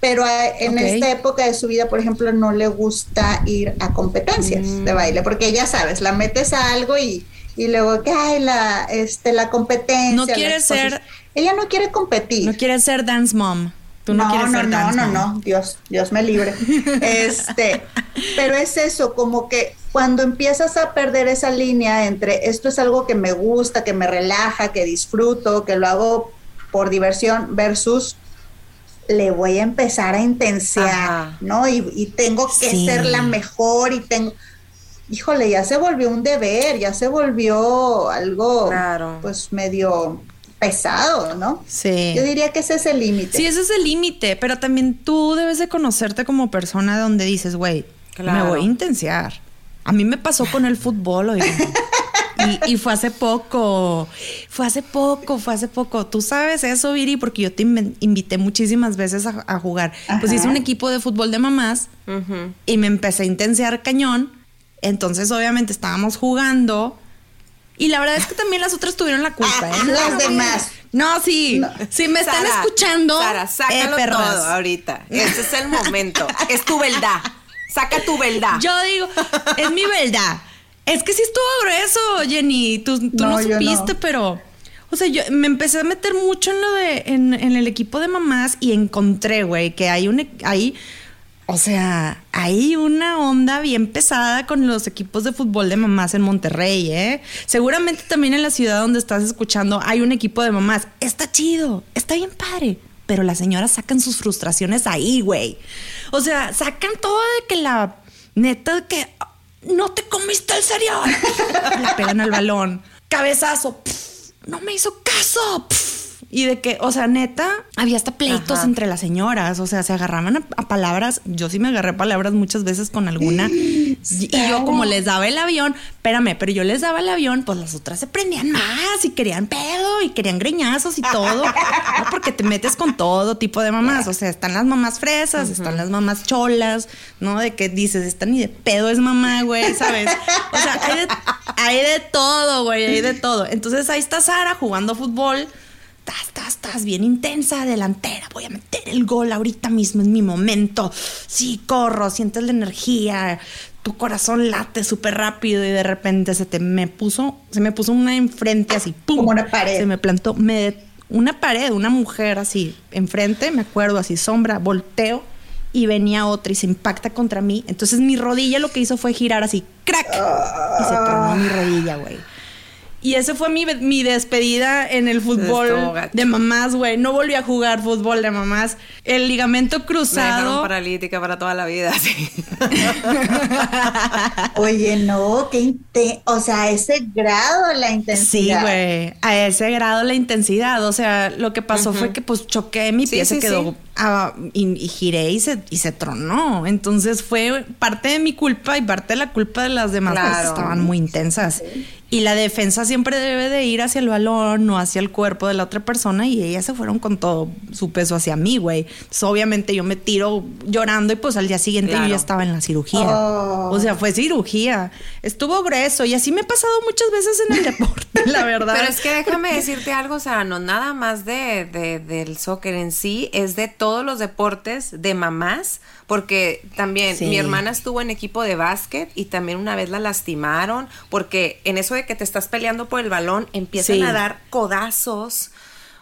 Pero eh, en esta época de su vida, por ejemplo, no le gusta ir a competencias Mm. de baile, porque ya sabes, la metes a algo y, y luego que hay la, este, la competencia. No quiere ser- Ella no quiere competir. No quieres ser dance mom. Tú no, quieres no, ser no, dance no, mom. no, Dios, Dios me libre. [LAUGHS] Este, pero es eso, como que cuando empiezas a perder esa línea entre esto es algo que me gusta, que me relaja, que disfruto, que lo hago por diversión, versus le voy a empezar a intensear, Ajá. ¿no? Y, y tengo que Sí. ser la mejor y tengo, híjole, ya se volvió un deber, ya se volvió algo, Claro. pues medio pesado, ¿no? Sí. Yo diría que ese es el límite. Sí, ese es el límite, pero también tú debes de conocerte como persona donde dices, güey, me Claro. voy a intensear. A mí me pasó con el fútbol, oigan. [LAUGHS] Y, y fue hace poco, fue hace poco, fue hace poco. Tú sabes eso, Viri, porque yo te invité muchísimas veces a, a jugar. Pues hice un equipo de fútbol de mamás y me empecé a intensear cañón. Entonces, obviamente, estábamos jugando. Y la verdad es que también las otras tuvieron la culpa, ¿eh? [LAUGHS] las demás. No, sí. No. Si me están escuchando, Sara, eh, sácalo perras. todo ahorita. [LAUGHS] Este es el momento. Es tu verdad. Saca tu verdad. Yo digo, es mi verdad. Es que sí estuvo grueso, Jenny. Tú, tú no, supiste, no. pero. O sea, yo me empecé a meter mucho en lo de. en, en el equipo de mamás y encontré, güey, que hay un e- hay o sea, hay una onda bien pesada con los equipos de fútbol de mamás en Monterrey, ¿eh? Seguramente también en la ciudad donde estás escuchando hay un equipo de mamás. Está chido, está bien padre. Pero las señoras sacan sus frustraciones ahí, güey. O sea, sacan todo de que la neta que no te comiste el cereal. [LAUGHS] Le pegan al balón. Cabezazo. no me hizo caso. Y de que, o sea, neta, había hasta pleitos Ajá. entre las señoras. O sea, se agarraban a, a palabras. Yo sí me agarré palabras muchas veces con alguna. Y, y yo, como les daba el avión, espérame, pero yo les daba el avión, pues las otras se prendían más y querían pedo y querían greñazos y todo. [LAUGHS] ¿no? Porque te metes con todo tipo de mamás. O sea, están las mamás fresas, están las mamás cholas, ¿no? De que dices, esta ni de pedo es mamá, güey, ¿sabes? O sea, hay de, hay de todo, güey, hay de todo. Entonces ahí está Sara jugando fútbol. Estás, estás, estás bien intensa, delantera. Voy a meter el gol ahorita mismo, es mi momento. Sí, corro, sientes la energía. Tu corazón late súper rápido y de repente se te me puso, se me puso una enfrente así, ¡pum! Como una pared. Se me plantó, me, una pared, una mujer así, enfrente, me acuerdo, así, sombra, volteo y venía otra y se impacta contra mí. Entonces mi rodilla lo que hizo fue girar así, ¡crack! Y se tronó mi rodilla, güey. Y ese fue mi, mi despedida en el fútbol de mamás, güey. No volví a jugar fútbol de mamás. El ligamento Me cruzado. paralítica para toda la vida, sí. [LAUGHS] Oye, no, qué o sea, a ese grado la Sí, intensidad. güey. A ese grado la intensidad. O sea, lo que pasó fue que pues choqué, mi Sí, pie sí, se quedó sí. Ah, y, y giré y se, y se tronó. Entonces fue parte de mi culpa y parte de la culpa de las demás Claro. estaban muy intensas. Y la defensa siempre debe de ir hacia el balón, no hacia el cuerpo de la otra persona. Y ellas se fueron con todo su peso hacia mí, güey. Entonces, obviamente yo me tiro llorando y pues al día siguiente yo Claro. ya estaba en la cirugía. Oh. O sea, fue cirugía. Estuvo grueso y así me ha pasado muchas veces en el deporte, la verdad. Pero es que déjame decirte algo, o sea, no nada más de, de- del soccer en sí, es de todos los deportes de mamás, porque también Sí. mi hermana estuvo en equipo de básquet y también una vez la lastimaron, porque en eso de que te estás peleando por el balón, empiezan Sí. a dar codazos.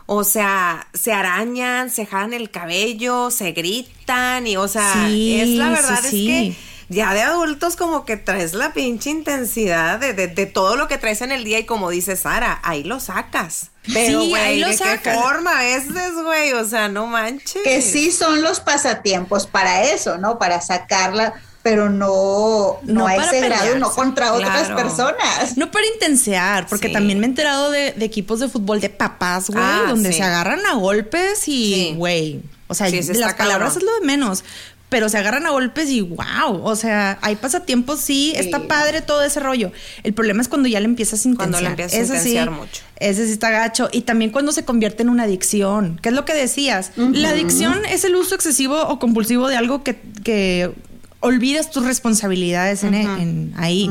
O sea, se arañan, se jalan el cabello, se gritan y, o sea, Sí, es la verdad, es que ya de adultos como que traes la pinche intensidad de, de- de todo lo que traes en el día y como dice Sara, ahí lo sacas. Pero, Sí, güey, ahí lo ¿de qué forma a veces, güey? O sea, no manches. Que sí son los pasatiempos para eso, ¿no? Para sacarla, pero no, no, No a para ese grado, no contra otras Claro. personas. No para intensear, porque Sí. también me he enterado de, de equipos de fútbol de papás, güey, Ah, donde sí. se agarran a golpes y, Sí. güey, o sea, las palabras cabrón. es lo de menos. Pero se agarran a golpes y wow, o sea, hay pasatiempos, sí, está padre todo ese rollo. El problema es cuando ya le empiezas a intensiar. Cuando le empiezas a sí, intensiar mucho. Ese sí está gacho. Y también cuando se convierte en una adicción, que es lo que decías. La adicción es el uso excesivo o compulsivo de algo que, que olvidas tus responsabilidades en, en ahí.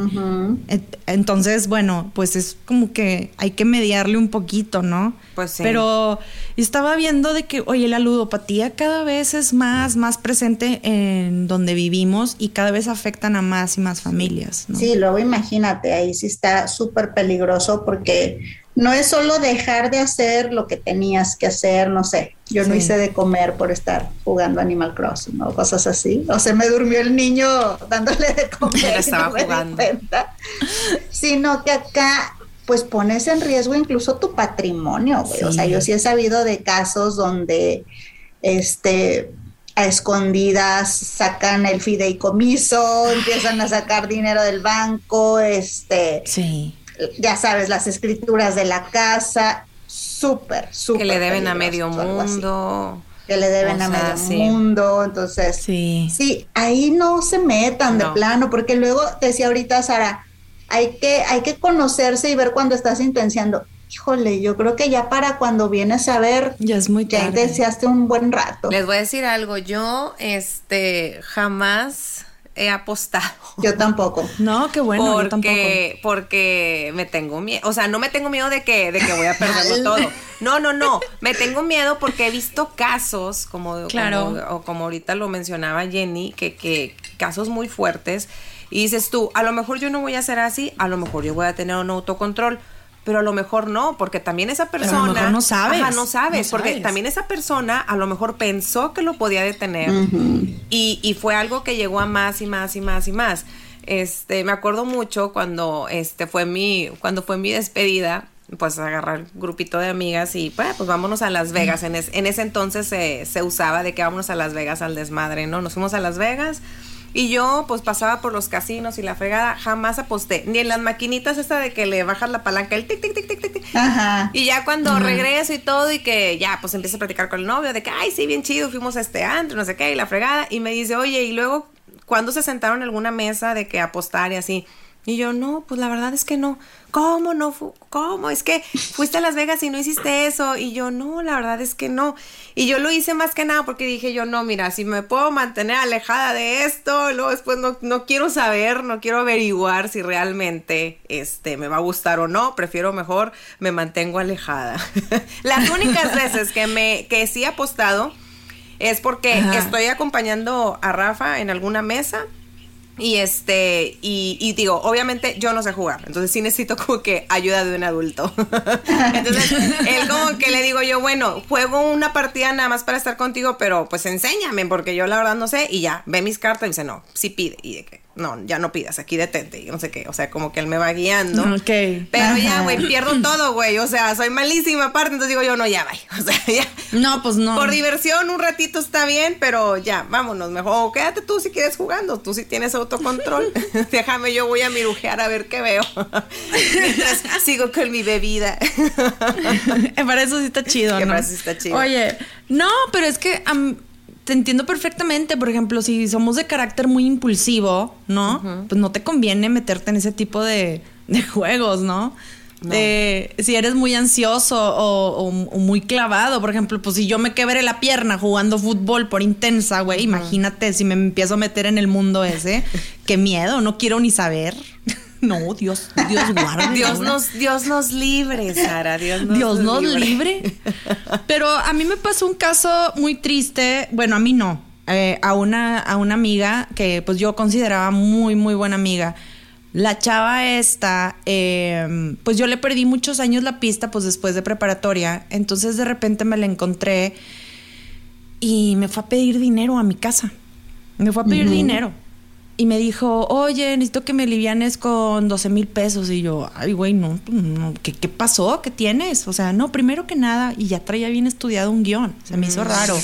Entonces, bueno, pues es como que hay que mediarle un poquito, ¿no? Pues sí. Pero estaba viendo de que, oye, la ludopatía cada vez es más, más presente en donde vivimos y cada vez afectan a más y más familias, ¿no? Sí, luego imagínate, ahí sí está súper peligroso porque no es solo dejar de hacer lo que tenías que hacer, no sé, yo no hice de comer por estar jugando Animal Crossing o cosas así, o se me durmió el niño dándole de comer y estaba no me di jugando. cuenta. sino que acá pues pones en riesgo incluso tu patrimonio, güey. O sea, yo sí he sabido de casos donde este a escondidas sacan el fideicomiso, empiezan a sacar dinero del banco, este, Sí. Ya sabes, las escrituras de la casa, súper, súper. que le deben a medio mundo. Que le deben O a medio sí. mundo, entonces, Sí. Sí, ahí no se metan de No. plano, porque luego te decía ahorita Sara, hay que, hay que conocerse y ver cuando estás intenciando. Híjole, yo creo que ya para cuando vienes a ver, Ya es muy ya tarde. intensiaste un buen rato. Les voy a decir algo, yo este jamás he apostado. Yo tampoco. No, qué bueno, yo tampoco. porque, porque me tengo miedo, o sea, no me tengo miedo de que, de que voy a perderlo todo. No, no, no, me tengo miedo porque he visto casos, como, Claro. como, o como ahorita lo mencionaba Jenny, que, que casos muy fuertes, y dices tú, a lo mejor yo no voy a ser así, a lo mejor yo voy a tener un autocontrol, pero a lo mejor no, porque también esa Pero a persona... lo mejor no sabes. Ajá, no sabes, No porque sabes. también esa persona a lo mejor pensó que lo podía detener y, y fue algo que llegó a más y más y más y más. Este, me acuerdo mucho cuando este fue mi, cuando fue mi despedida, pues agarrar un grupito de amigas y pues, pues vámonos a Las Vegas. En, es- en ese entonces se, se usaba de que vámonos a Las Vegas al desmadre, ¿no? Nos fuimos a Las Vegas y yo pues pasaba por los casinos y la fregada, jamás aposté, ni en las maquinitas esta de que le bajas la palanca, el tic, tic, tic, tic, tic. Ajá. Y ya cuando regreso y todo y que ya pues empiezo a platicar con el novio de que, ay, sí, bien chido, fuimos a este antro, no sé qué, y la fregada. Y me dice, oye, y luego, ¿cuándo se sentaron en alguna mesa de que apostar y así? Y yo, no, pues la verdad es que no. ¿Cómo no? fu- ¿Cómo? Es que fuiste a Las Vegas y no hiciste eso. Y yo, no, la verdad es que no. Y yo lo hice más que nada porque dije yo, no, mira, si me puedo mantener alejada de esto, luego después no, no quiero saber, no quiero averiguar si realmente este, me va a gustar o no. Prefiero mejor me mantengo alejada. [LAUGHS] Las únicas veces que, me, que sí he apostado es porque Ajá. estoy acompañando a Rafa en alguna mesa. Y este, y, y digo, obviamente yo no sé jugar, entonces sí necesito como que ayuda de un adulto. [LAUGHS] entonces, él como que le digo yo, bueno, juego una partida nada más para estar contigo, pero pues enséñame, porque yo la verdad no sé, y ya, ve mis cartas y dice, no, sí pide, y de que, no, ya no pidas, aquí detente, y no sé qué, o sea, como que él me va guiando. Ok. Pero ya, güey, pierdo [CLEARS THROAT] todo, güey, o sea, soy malísima aparte, entonces digo yo, no, ya, bye, [LAUGHS] o sea, ya. No, pues no. Por diversión un ratito está bien, pero ya, vámonos, mejor o quédate tú si quieres jugando, tú si tienes autocontrol. [LAUGHS] [LAUGHS] Déjame, yo voy a mirujear a ver qué veo. Mientras sigo con mi bebida. Para eso sí está chido, ¿no? para eso sí está chido. Oye, no, pero es que am, te entiendo perfectamente. Por ejemplo, si somos de carácter muy impulsivo, ¿no? Pues no te conviene meterte en ese tipo de, de juegos, ¿no? De- si eres muy ansioso o, o- o muy clavado, por ejemplo, pues si yo me quebré la pierna jugando fútbol por intensa, güey, imagínate si me empiezo a meter en el mundo ese, qué miedo, no quiero ni saber. No, Dios, Dios guarde. Dios nos, Dios nos libre, Sara. Dios nos, Dios nos libre. Pero a mí me pasó un caso muy triste. Bueno, a mí no. eh, a, una, a una amiga que pues yo consideraba muy, muy buena amiga. La chava esta, eh, pues yo le perdí muchos años la pista pues después de preparatoria. Entonces de repente me la encontré y me fue a pedir dinero a mi casa. Me fue a pedir dinero. Y me dijo, oye, necesito que me livianes con 12 mil pesos. Y yo, ay, güey, no, pues, no, ¿qué, ¿qué pasó? ¿Qué tienes? O sea, no, primero que nada, y ya traía bien estudiado un guion. Se me hizo raro.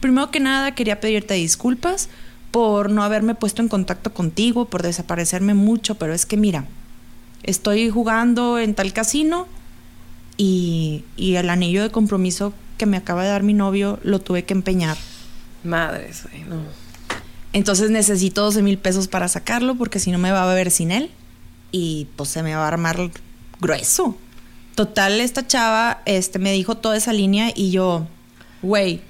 Primero que nada, quería pedirte disculpas por no haberme puesto en contacto contigo, por desaparecerme mucho, pero es que mira, estoy jugando en tal casino y, y el anillo de compromiso que me acaba de dar mi novio lo tuve que empeñar. Madres, güey, no. Entonces necesito 12 mil pesos para sacarlo porque si no me va a beber sin él y pues se me va a armar grueso. Total, esta chava este, me dijo toda esa línea y yo, güey,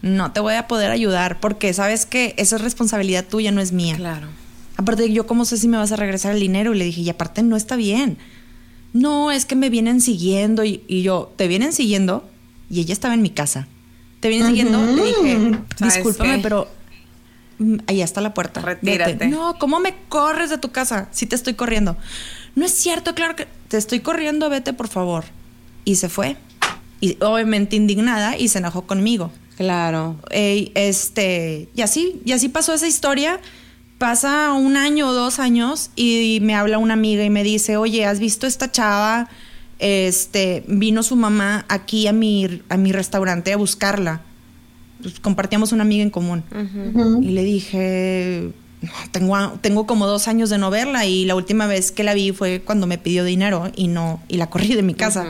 no te voy a poder ayudar porque sabes que esa es responsabilidad tuya, no es mía. Claro. Aparte, yo cómo sé si me vas a regresar el dinero y le dije, y aparte no está bien. No, es que me vienen siguiendo y, y yo, ¿te vienen siguiendo? Y ella estaba en mi casa. ¿Te vienen siguiendo? Le dije, ¿Sabes discúlpame, pero ahí está la puerta. Retírate. Vete". No, ¿cómo me corres de tu casa? Si te estoy corriendo. No es cierto, claro que te estoy corriendo, vete por favor. Y se fue. Y obviamente indignada y se enojó conmigo. Claro. Este, y así, y así pasó esa historia. Pasa un año o dos años y me habla una amiga y me dice, oye, ¿has visto esta chava? Este, vino su mamá aquí a mi, a mi restaurante a buscarla. Pues, compartíamos una amiga en común. Y le dije, "No, tengo, tengo como dos años de no verla y la última vez que la vi fue cuando me pidió dinero y no, y la corrí de mi casa.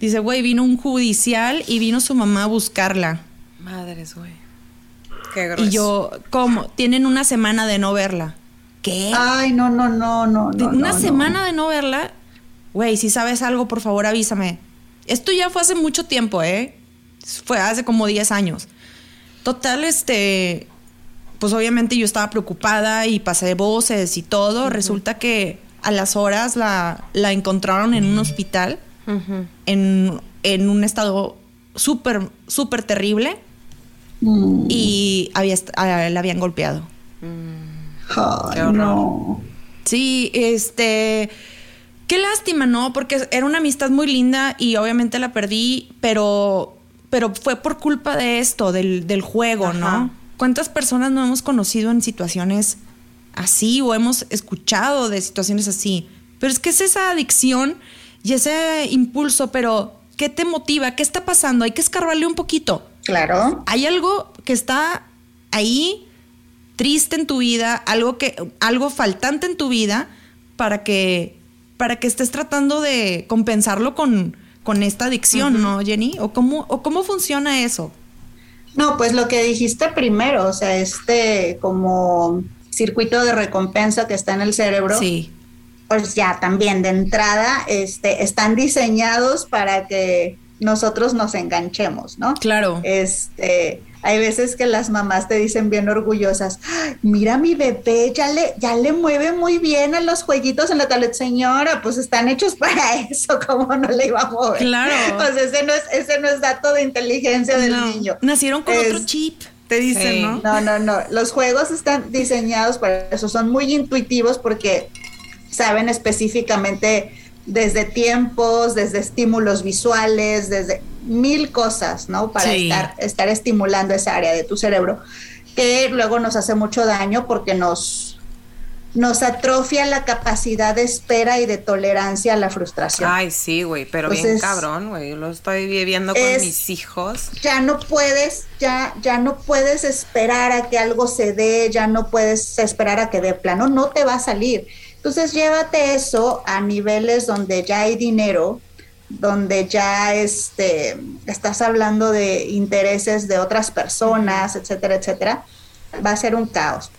Dice, güey, vino un judicial y vino su mamá a buscarla. Madres, güey. Qué grueso. Y yo, ¿cómo? Tienen una semana de no verla. ¿Qué? Ay, no, no, no, no. No, una no, no. semana de no verla. Güey, si sabes algo, por favor avísame. Esto ya fue hace mucho tiempo, ¿eh? Fue hace como 10 años. Total, este. Pues obviamente yo estaba preocupada y pasé voces y todo. Resulta que a las horas la, la encontraron en un hospital en, en un estado súper, súper terrible Mm. y había, ah, la habían golpeado. Qué horror. no. Sí, este. Qué lástima, ¿no? Porque era una amistad muy linda y obviamente la perdí, pero, pero fue por culpa de esto, del, del juego, ¿no? ¿Cuántas personas no hemos conocido en situaciones así o hemos escuchado de situaciones así? Pero es que es esa adicción y ese impulso, pero ¿qué te motiva? ¿Qué está pasando? Hay que escarbarle un poquito. Claro. Hay algo que está ahí triste en tu vida, algo que algo faltante en tu vida para que para que estés tratando de compensarlo con, con esta adicción, ¿no, Jenny? ¿O cómo, ¿O cómo funciona eso? No, pues lo que dijiste primero, o sea, este como circuito de recompensa que está en el cerebro. Sí. Pues ya también de entrada este, están diseñados para que nosotros nos enganchemos, ¿no? Claro. Este, hay veces que las mamás te dicen bien orgullosas, mira mi bebé, ya le, ya le mueve muy bien a los jueguitos en la tablet, señora, pues están hechos para [LAUGHS] eso, ¿cómo no le iba a mover? Claro. Pues ese no es, ese no es dato de inteligencia del niño. Nacieron con Es- otro chip, te dicen, Sí. ¿no? No, no, no. Los juegos están diseñados para eso. Son muy intuitivos porque saben específicamente desde tiempos, desde estímulos visuales, desde mil cosas, ¿no? Para Sí. estar, estar estimulando esa área de tu cerebro que luego nos hace mucho daño porque nos, nos atrofia la capacidad de espera y de tolerancia a la frustración. Ay, sí, güey, pero bien cabrón, güey. Lo estoy viviendo con es- mis hijos. ya no puedes, ya, ya no puedes esperar a que algo se dé, ya no puedes esperar a que de plano no te va a salir. Entonces llévate eso a niveles donde ya hay dinero, donde ya este, estás hablando de intereses de otras personas, etcétera, etcétera. Va a ser un caos.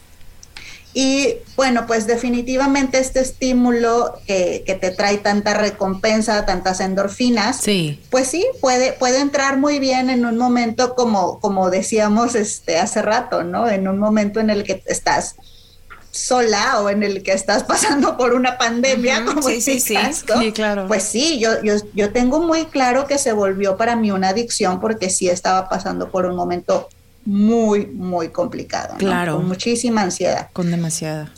Y bueno, pues definitivamente este estímulo que, que te trae tanta recompensa, tantas endorfinas, Sí. pues sí, puede, puede entrar muy bien en un momento como, como decíamos este, hace rato, ¿no? En un momento en el que estás sola o en el que estás pasando por una pandemia, Ujú, como sí, sí, sí. claro. Pues sí, yo, yo, yo tengo muy claro que se volvió para mí una adicción porque sí estaba pasando por un momento muy, muy complicado, ¿no? Claro. Con muchísima ansiedad. Con demasiada.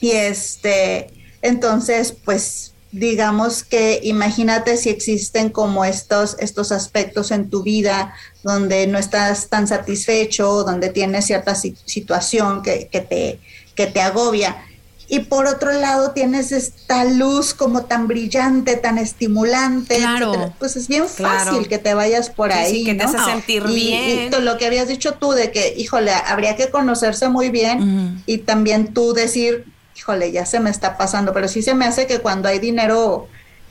Y este, entonces, pues digamos que imagínate si existen como estos, estos aspectos en tu vida donde no estás tan satisfecho, donde tienes cierta si- situación que, que te, que te agobia. Y por otro lado tienes esta luz como tan brillante, tan estimulante. Claro. etcétera. Pues es bien Claro. fácil que te vayas por Sí, sí, ahí. que te ¿no? hace sentir Y- bien. y lo que habías dicho tú de que, híjole, habría que conocerse muy bien y también tú decir, híjole, ya se me está pasando, pero sí se me hace que cuando hay dinero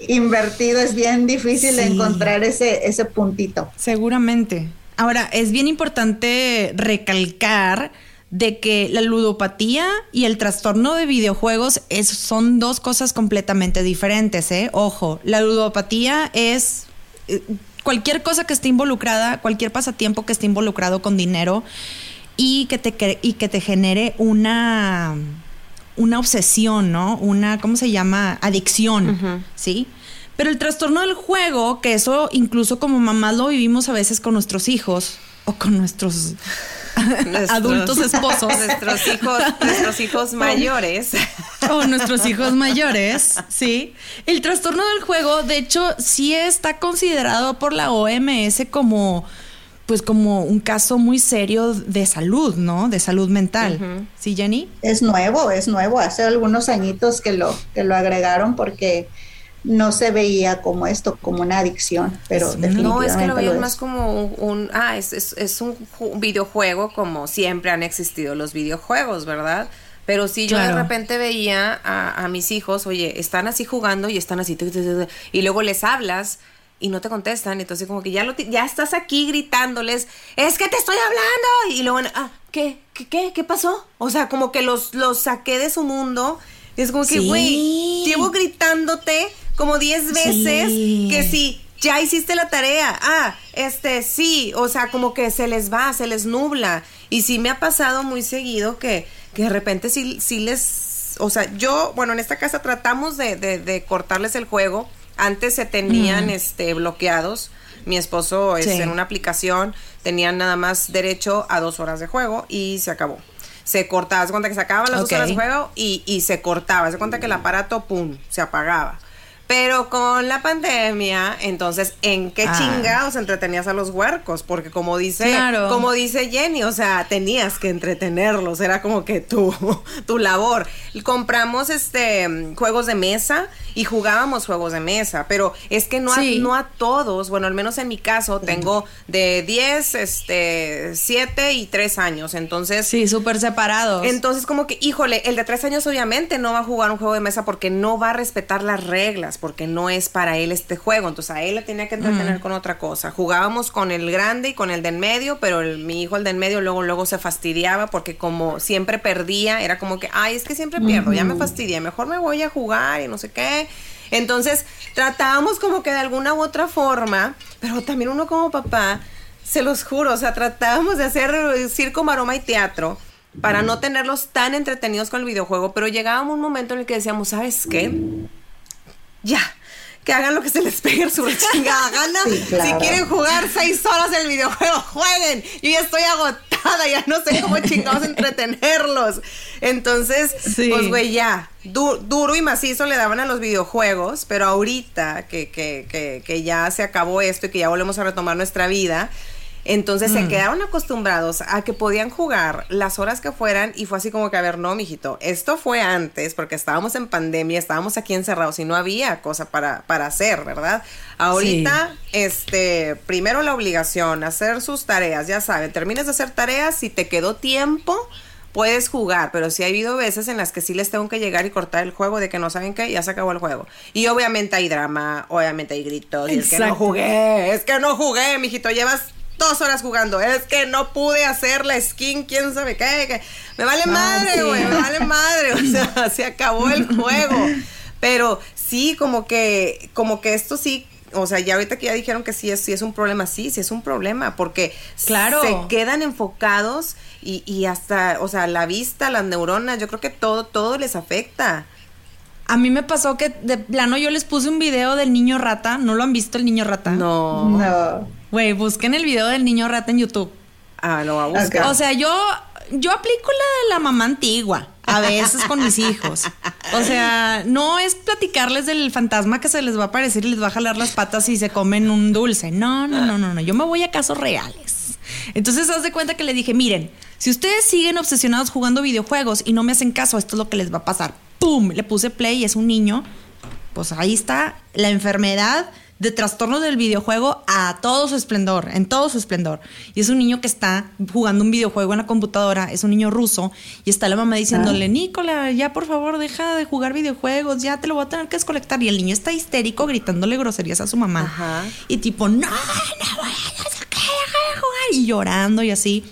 invertido es bien difícil Sí. encontrar ese, ese puntito. Seguramente. Ahora, es bien importante recalcar de que la ludopatía y el trastorno de videojuegos es- son dos cosas completamente diferentes, ¿eh? Ojo, la ludopatía es eh, cualquier cosa que esté involucrada, cualquier pasatiempo que esté involucrado con dinero y que te, y que te genere una, una obsesión, ¿no? Una, ¿cómo se llama? Adicción, ¿sí? Pero el trastorno del juego, que eso incluso como mamás lo vivimos a veces con nuestros hijos o con nuestros Nuestros- adultos esposos Nuestros hijos, nuestros hijos mayores. [LAUGHS] o nuestros hijos mayores, ¿sí? El trastorno del juego, de hecho, sí está considerado por la OMS como pues como un caso muy serio de salud, ¿no? De salud mental. ¿Sí, Jenny? Es nuevo, es nuevo. Hace algunos añitos que lo, que lo agregaron porque no se veía como esto, como una adicción, pero Sí, definitivamente No, es que lo veían más como un, un- ah, es, es, es un ju- videojuego como siempre han existido los videojuegos, ¿verdad? Pero si yo Claro. de repente veía a, a mis hijos, oye, están así jugando y están así, y luego les hablas y no te contestan, entonces como que ya lo ya estás aquí gritándoles, es que te estoy hablando, y luego, ah, ¿qué? ¿Qué? ¿Qué, ¿Qué pasó? O sea, como que los, los saqué de su mundo, y es como que, Sí. güey, llevo gritándote como 10 veces Sí. que sí, ya hiciste la tarea. Ah, este, sí, o sea, como que se les va, se les nubla. Y sí me ha pasado muy seguido que, que de repente sí, sí les, o sea, yo, bueno, en esta casa tratamos de, de, de cortarles el juego. Antes se tenían, este, bloqueados. Mi esposo, es en una aplicación, tenían nada más derecho a dos horas de juego y se acabó. Se cortaba, se cuenta que se acababan las dos horas de juego y, y se cortaba. Se cuenta que el aparato, pum, se apagaba. Pero con la pandemia, entonces, ¿en qué Ah. chingados entretenías a los huercos? Porque como dice, Claro. como dice Jenny, o sea, tenías que entretenerlos, era como que tu, [LAUGHS] tu labor. Compramos este juegos de mesa y jugábamos juegos de mesa, pero es que no, Sí. a, no a todos, bueno, al menos en mi caso, tengo de 10, este, 7 y 3 años, entonces... Sí, súper separados. Entonces, como que, híjole, el de tres años obviamente no va a jugar un juego de mesa porque no va a respetar las reglas, porque no es para él este juego. Entonces, a él le tenía que entretener con otra cosa. Jugábamos con el grande y con el del medio, pero el- mi hijo, el del medio, luego, luego se fastidiaba porque como siempre perdía, era como que, ay, es que siempre pierdo, ya me fastidia, mejor me voy a jugar y no sé qué. Entonces, tratábamos como que de alguna u otra forma, pero también uno como papá, se los juro, o sea, tratábamos de hacer eh, circo, maroma y teatro para no tenerlos tan entretenidos con el videojuego, pero llegábamos un momento en el que decíamos, ¿sabes qué? Ya, que hagan lo que se les pegue su chingada [LAUGHS] gana. Sí, claro. Si quieren jugar seis horas el videojuego, jueguen. Yo ya estoy agotada, ya no sé cómo chingados entretenerlos. Entonces, Sí. pues güey, ya, du- duro y macizo le daban a los videojuegos, pero ahorita que, que, que, que ya se acabó esto y que ya volvemos a retomar nuestra vida, entonces Mm. se quedaron acostumbrados a que podían jugar las horas que fueran y fue así como que, a ver, no, mijito, esto fue antes porque estábamos en pandemia, estábamos aquí encerrados y no había cosa para, para hacer, ¿verdad? Ahorita, este, primero la obligación, hacer sus tareas, ya saben, termines de hacer tareas, si te quedó tiempo, puedes jugar, pero sí ha habido veces en las que sí les tengo que llegar y cortar el juego de que no saben qué, ya se acabó el juego. Y obviamente hay drama, obviamente hay gritos, y es que no jugué, es que no jugué, mijito, llevas dos horas jugando, es que no pude hacer la skin, quién sabe qué, me vale madre, sí. güey, me vale [LAUGHS] madre, o sea, [LAUGHS] se acabó el juego. Pero sí, como que, como que esto sí, o sea, ya ahorita que ya dijeron que sí es, sí es un problema, sí, sí es un problema, porque Claro. se quedan enfocados y, y hasta, o sea, la vista, las neuronas, yo creo que todo, todo les afecta. A mí me pasó que de plano yo les puse un video del niño rata. ¿No lo han visto el niño rata? No. No. Güey, busquen el video del niño rata en YouTube. Ah, lo va a buscar. O sea, yo, yo aplico la de la mamá antigua, a veces con mis hijos. O sea, no es platicarles del fantasma que se les va a aparecer y les va a jalar las patas y se comen un dulce. No, no, no, no, no. Yo me voy a casos reales. Entonces, haz de cuenta que le dije, miren, si ustedes siguen obsesionados jugando videojuegos y no me hacen caso, esto es lo que les va a pasar. ¡Pum! Le puse play y es un niño. Pues ahí está la enfermedad de trastorno del videojuego a todo su esplendor, en todo su esplendor. Y es un niño que está jugando un videojuego en la computadora, es un niño ruso, y está la mamá diciéndole, Nicola, ya por favor deja de jugar videojuegos, ya te lo voy a tener que desconectar. Y el niño está histérico gritándole groserías a su mamá. Ajá. Y tipo, no, no voy a deja de jugar. Y llorando y así.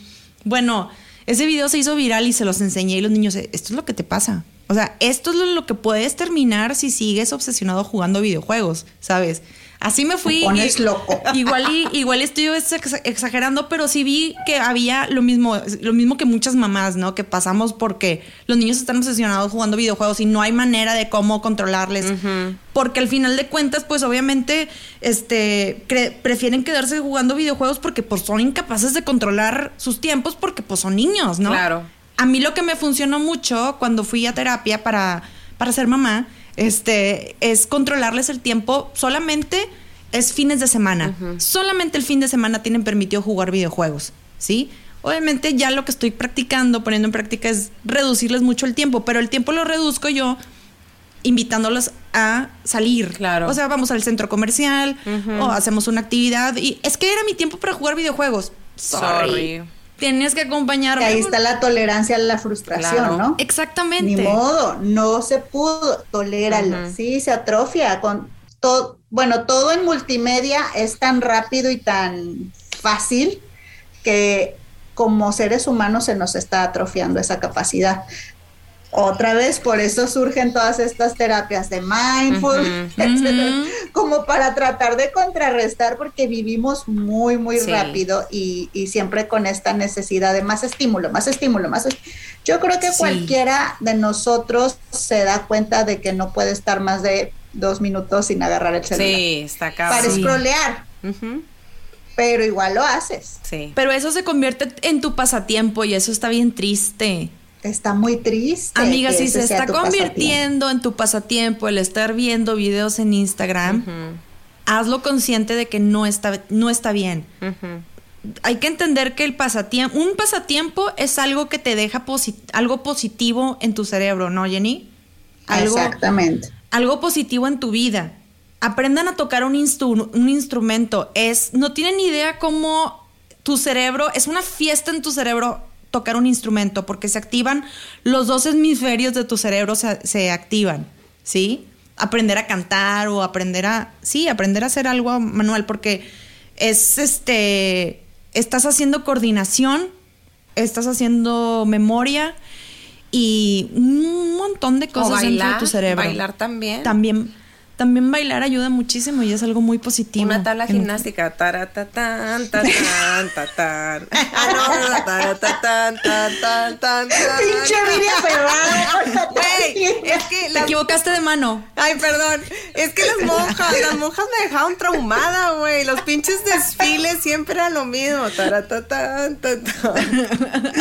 Bueno, ese video se hizo viral y se los enseñé y los niños, esto es lo que te pasa. O sea, esto es lo, que puedes terminar si sigues obsesionado jugando videojuegos, ¿sabes? Así me fui. Te pones loco. [LAUGHS] Igual y, igual estoy ex- exagerando, pero sí vi que había lo mismo, lo mismo que muchas mamás, ¿no? Que pasamos porque los niños están obsesionados jugando videojuegos y no hay manera de cómo controlarles. Porque al final de cuentas, pues obviamente, este, prefieren quedarse jugando videojuegos porque pues son incapaces de controlar sus tiempos porque pues son niños, ¿no? Claro. A mí lo que me funcionó mucho cuando fui a terapia para, para ser mamá, este, es controlarles el tiempo solamente es fines de semana. Solamente el fin de semana tienen permitido jugar videojuegos, ¿sí? Obviamente ya lo que estoy practicando, poniendo en práctica es reducirles mucho el tiempo, pero el tiempo lo reduzco yo invitándolos a salir. Claro. O sea, vamos al centro comercial o hacemos una actividad y es que era mi tiempo para jugar videojuegos. Sorry. Sorry. Tienes que acompañarme. Que ahí está la tolerancia a la frustración, Claro. ¿no? Exactamente. Ni modo, no se pudo, toléralo. Sí, se atrofia con todo, bueno, todo en multimedia es tan rápido y tan fácil que como seres humanos se nos está atrofiando esa capacidad. Otra vez, por eso surgen todas estas terapias de mindfulness, [LAUGHS] etcétera, como para tratar de contrarrestar, porque vivimos muy, muy Sí. rápido y, y siempre con esta necesidad de más estímulo, más estímulo, más estímulo. Yo creo que Sí. cualquiera de nosotros se da cuenta de que no puede estar más de dos minutos sin agarrar el celular Sí, está cabrón. para Sí. scrollear, pero igual lo haces. Sí. Pero eso se convierte en tu pasatiempo y eso está bien triste. Está muy triste. Amiga, si se está convirtiendo en tu pasatiempo el estar viendo videos en Instagram, hazlo consciente de que no está, no está bien. Hay que entender que el pasatiempo, un pasatiempo es algo que te deja posi- algo positivo en tu cerebro, ¿no, Jenny? Algo, Exactamente. algo positivo en tu vida. Aprendan a tocar un, instru- un instrumento. Es, no tienen idea cómo tu cerebro, es una fiesta en tu cerebro tocar un instrumento, porque se activan los dos hemisferios de tu cerebro, se, se activan, ¿sí? Aprender a cantar o aprender a, sí, aprender a hacer algo manual, porque es este, estás haciendo coordinación, estás haciendo memoria y un montón de O cosas dentro de tu cerebro. bailar también. También, también bailar ayuda muchísimo y es algo muy positivo. Una tabla gimnástica. Taratatán, tatán, tatán. Pinche Viri aferrada. Güey, es que Te equivocaste de mano. Ay, perdón. Es que las monjas, las monjas me dejaron traumada, güey. Los pinches desfiles siempre era lo mismo. Taratatán, tatán.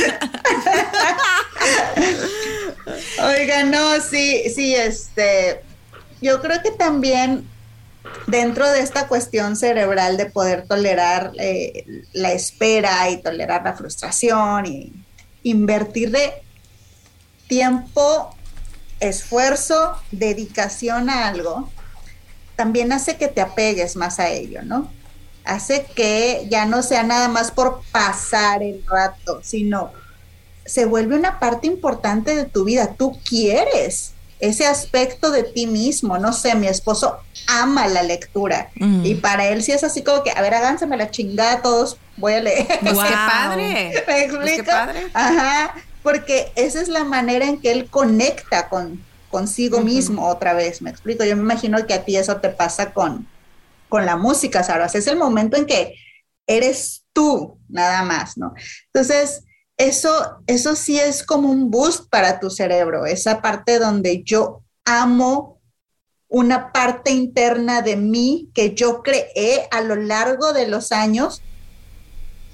Oiga, no, sí, sí, este, yo creo que también dentro de esta cuestión cerebral de poder tolerar eh, la espera y tolerar la frustración y invertirle tiempo, esfuerzo, dedicación a algo, también hace que te apegues más a ello, ¿no? Hace que ya no sea nada más por pasar el rato, sino se vuelve una parte importante de tu vida. Tú quieres ese aspecto de ti mismo. No sé, mi esposo ama la lectura Mm. y para él sí es así como que, a ver, háganseme la chingada todos, voy a leer. Pues Wow. qué padre. ¿Me Pues explico? qué padre. Ajá, porque esa es la manera en que él conecta con consigo mismo otra vez, me explico. Yo me imagino que a ti eso te pasa con, con la música, Sara. Es el momento en que eres tú, nada más, ¿no? Entonces, eso, eso sí es como un boost para tu cerebro, esa parte donde yo amo una parte interna de mí que yo creé a lo largo de los años,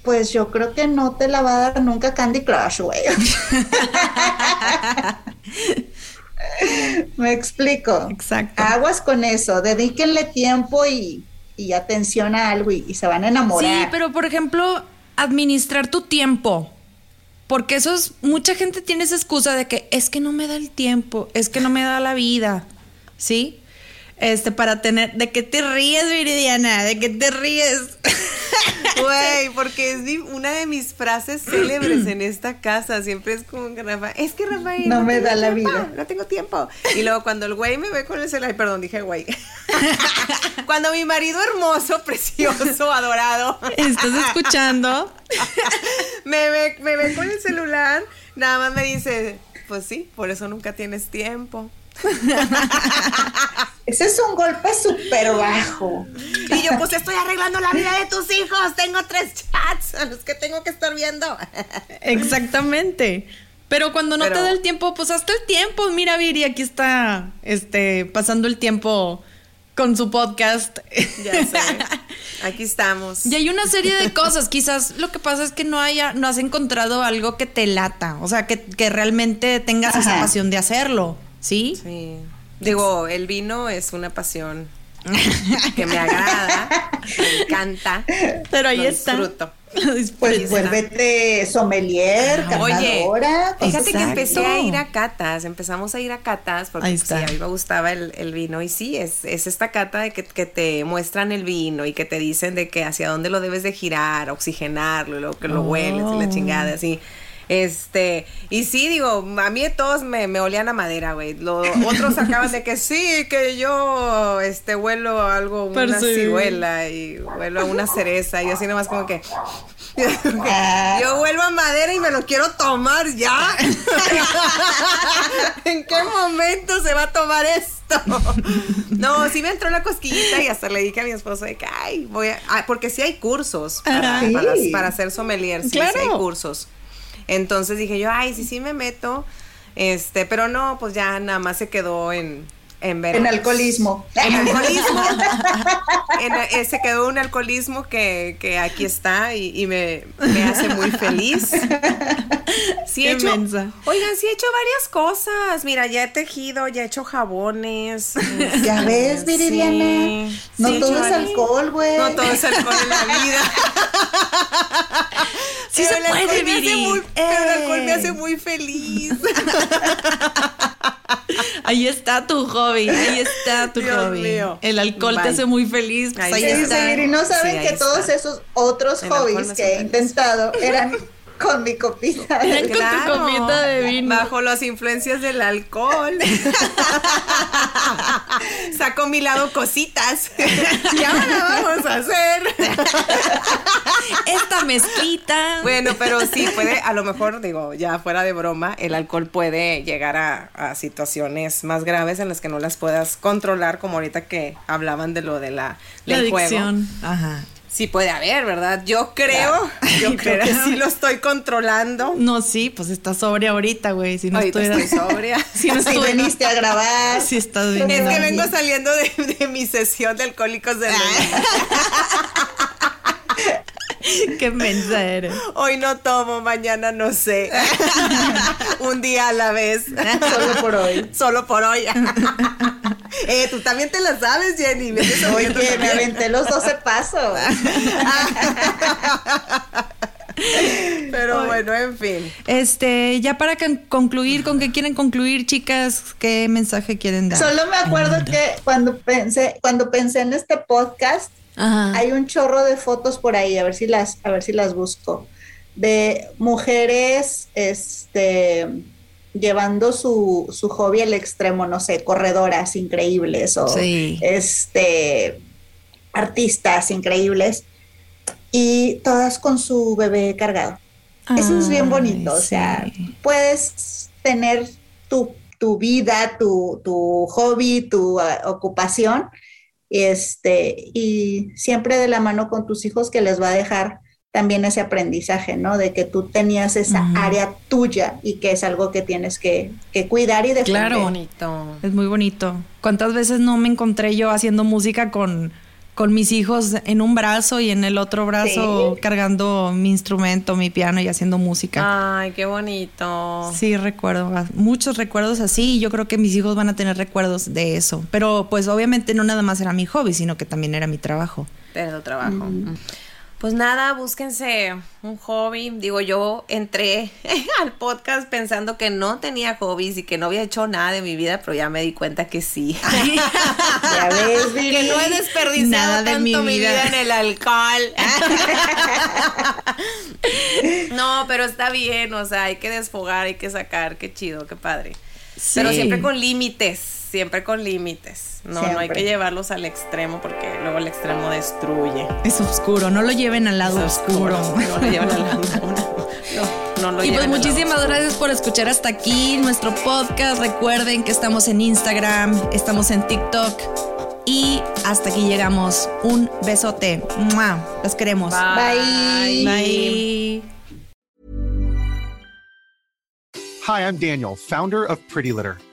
pues yo creo que no te la va a dar nunca Candy Crush, güey. [LAUGHS] Me explico. Exacto. Aguas con eso, dedíquenle tiempo y, y atención a algo y, y se van a enamorar. Sí, pero por ejemplo, administrar tu tiempo. Porque eso es, mucha gente tiene esa excusa de que es que no me da el tiempo, es que no me da la vida, ¿sí? Este, para tener, de que te ríes, Viridiana, de que te ríes. [LAUGHS] Güey, porque es mi- una de mis frases célebres en esta casa. Siempre es como que Rafa, es que Rafael. No me da la tiempo, vida. No tengo tiempo. Y luego cuando el güey me ve con el celular, ay, perdón, dije güey. [LAUGHS] cuando mi marido hermoso, [LAUGHS] precioso, adorado, ¿Estás escuchando? me ve, me ve con el celular, nada más me dice, pues sí, por eso nunca tienes tiempo. [LAUGHS] Ese es un golpe súper bajo. Y yo, pues estoy arreglando la vida de tus hijos. Tengo tres chats a los que tengo que estar viendo. [LAUGHS] Exactamente. Pero cuando no Pero- te da el tiempo, pues hasta el tiempo. Mira, Viri, aquí está este, pasando el tiempo con su podcast. Ya sé. [LAUGHS] Aquí estamos. Y hay una serie de cosas. Quizás lo que pasa es que no haya, no has encontrado algo que te lata. O sea, que, que realmente tengas esa pasión de hacerlo. ¿Sí? Sí. Digo, el vino es una pasión [LAUGHS] que me agrada, me encanta. Pero ahí lo está. disfruto. Pues vuélvete sommelier, Oye, catadora. fíjate que empecé a ir a catas, empezamos a ir a catas porque pues, sí, a mí me gustaba el, el vino y sí, es, es esta cata de que, que te muestran el vino y que te dicen de que hacia dónde lo debes de girar, oxigenarlo y luego que lo hueles y la Oh. chingada, así. Este, y sí, digo, a mí todos me, me olían a madera, güey. Lo- Otros sacaban de que sí, que yo, este, huelo algo, una Percibí. ciruela y huelo a una cereza y yo así nomás como que... Ah. Yo vuelvo a madera y me lo quiero tomar ya. [LAUGHS] ¿En qué momento se va a tomar esto? No, sí me entró la cosquillita y hasta le dije a mi esposo de que, ay, voy a... ah, porque sí hay cursos para, Sí. para, para ser sommelier, sí, sí hay cursos. Entonces dije yo, ay, sí, sí me meto. Este, pero no, pues ya nada más se quedó en... En, ver- En alcoholismo. en alcoholismo. [LAUGHS] En- eh, se quedó un alcoholismo que, que aquí está y, y me, me hace muy feliz. Sí he hecho, oigan, sí he hecho varias cosas. Mira, ya he tejido, ya he hecho jabones. Ya ves, Viridiana. Sí, no sí todo es alcohol, güey. No todo es alcohol en la vida. [LAUGHS] Sí Pero se el alcohol puede, me hace Viri. muy- Pero el alcohol me hace muy feliz. [LAUGHS] [LAUGHS] Ahí está tu hobby, ahí está tu Dios hobby. mío. El alcohol te Bye. hace muy feliz, pues Ahí ahí, Sí, está. sí, Viri, no saben Sí, que todos está. esos otros El hobbies que he feliz. intentado eran [LAUGHS] con mi copita. de Eran con tu copita de vino. Bajo las influencias del alcohol. [LAUGHS] Saco mi lado cositas. [LAUGHS] y ahora vamos a hacer. Esta mezclita. Bueno, pero sí puede, a lo mejor, digo, ya fuera de broma, el alcohol puede llegar a, a situaciones más graves en las que no las puedas controlar, como ahorita que hablaban de lo de la, la del juego. adicción. Ajá. Sí puede haber, ¿verdad? Yo creo, [LAUGHS] yo creo que sí lo estoy controlando. No, sí, pues estás sobria ahorita, güey. Si no Ahorita estuviera- estoy sobria. [LAUGHS] si no [LAUGHS] Si estuviera- viniste a grabar. Si estás Es que vengo saliendo de, de mi sesión de alcohólicos de Qué mensa eres. Hoy no tomo, mañana no sé. Un día a la vez. Solo por hoy. Solo por hoy. Eh, tú también te la sabes, Jenny. Me Oye, me aventé los 12 pasos. [LAUGHS] Pero bueno, en fin. Este, ya para con- concluir, ¿con qué quieren concluir, chicas? ¿Qué mensaje quieren dar? Solo me acuerdo que cuando pensé, cuando pensé en este podcast, Ajá. hay un chorro de fotos por ahí, a ver si las, a ver si las busco, de mujeres, este, llevando su, su hobby al extremo, no sé, corredoras increíbles o Sí. este artistas increíbles y todas con su bebé cargado. Eso es bien bonito, o sea, puedes tener tu, tu vida, tu, tu hobby, tu ah, ocupación, este, y siempre de la mano con tus hijos que les va a dejar también ese aprendizaje, ¿no? De que tú tenías esa área tuya y que es algo que tienes que, que cuidar y defender. Claro. Bonito. Es muy bonito. ¿Cuántas veces no me encontré yo haciendo música con, con mis hijos en un brazo y en el otro brazo cargando mi instrumento, mi piano y haciendo música? Ay, qué bonito. Sí, recuerdo, ah, muchos recuerdos así y yo creo que mis hijos van a tener recuerdos de eso. Pero pues obviamente no nada más era mi hobby, sino que también era mi trabajo. Pero trabajo. Pues nada, búsquense un hobby. Digo, yo entré [LAUGHS] al podcast pensando que no tenía hobbies y que no había hecho nada de mi vida, pero ya me di cuenta que sí. [LAUGHS] Ya ves, que no he desperdiciado Nada de tanto mi mi vida. vida. en el alcohol. [LAUGHS] no, pero está bien, o sea, hay que desfogar, hay que sacar, qué chido, qué padre. Pero siempre con límites, siempre con límites. No, no hay que llevarlos al extremo porque luego el extremo destruye. Es oscuro, no lo lleven al lado Es oscuro. No lo [LAUGHS] llevan al lado. No, no lo Y pues lleven al lado muchísimas oscuro. gracias por escuchar hasta aquí nuestro podcast. Recuerden que estamos en Instagram, estamos en TikTok y hasta aquí llegamos. Un besote. ¡Mua! Los queremos. Bye. Bye. Hi, I'm Daniel, founder of Pretty Litter.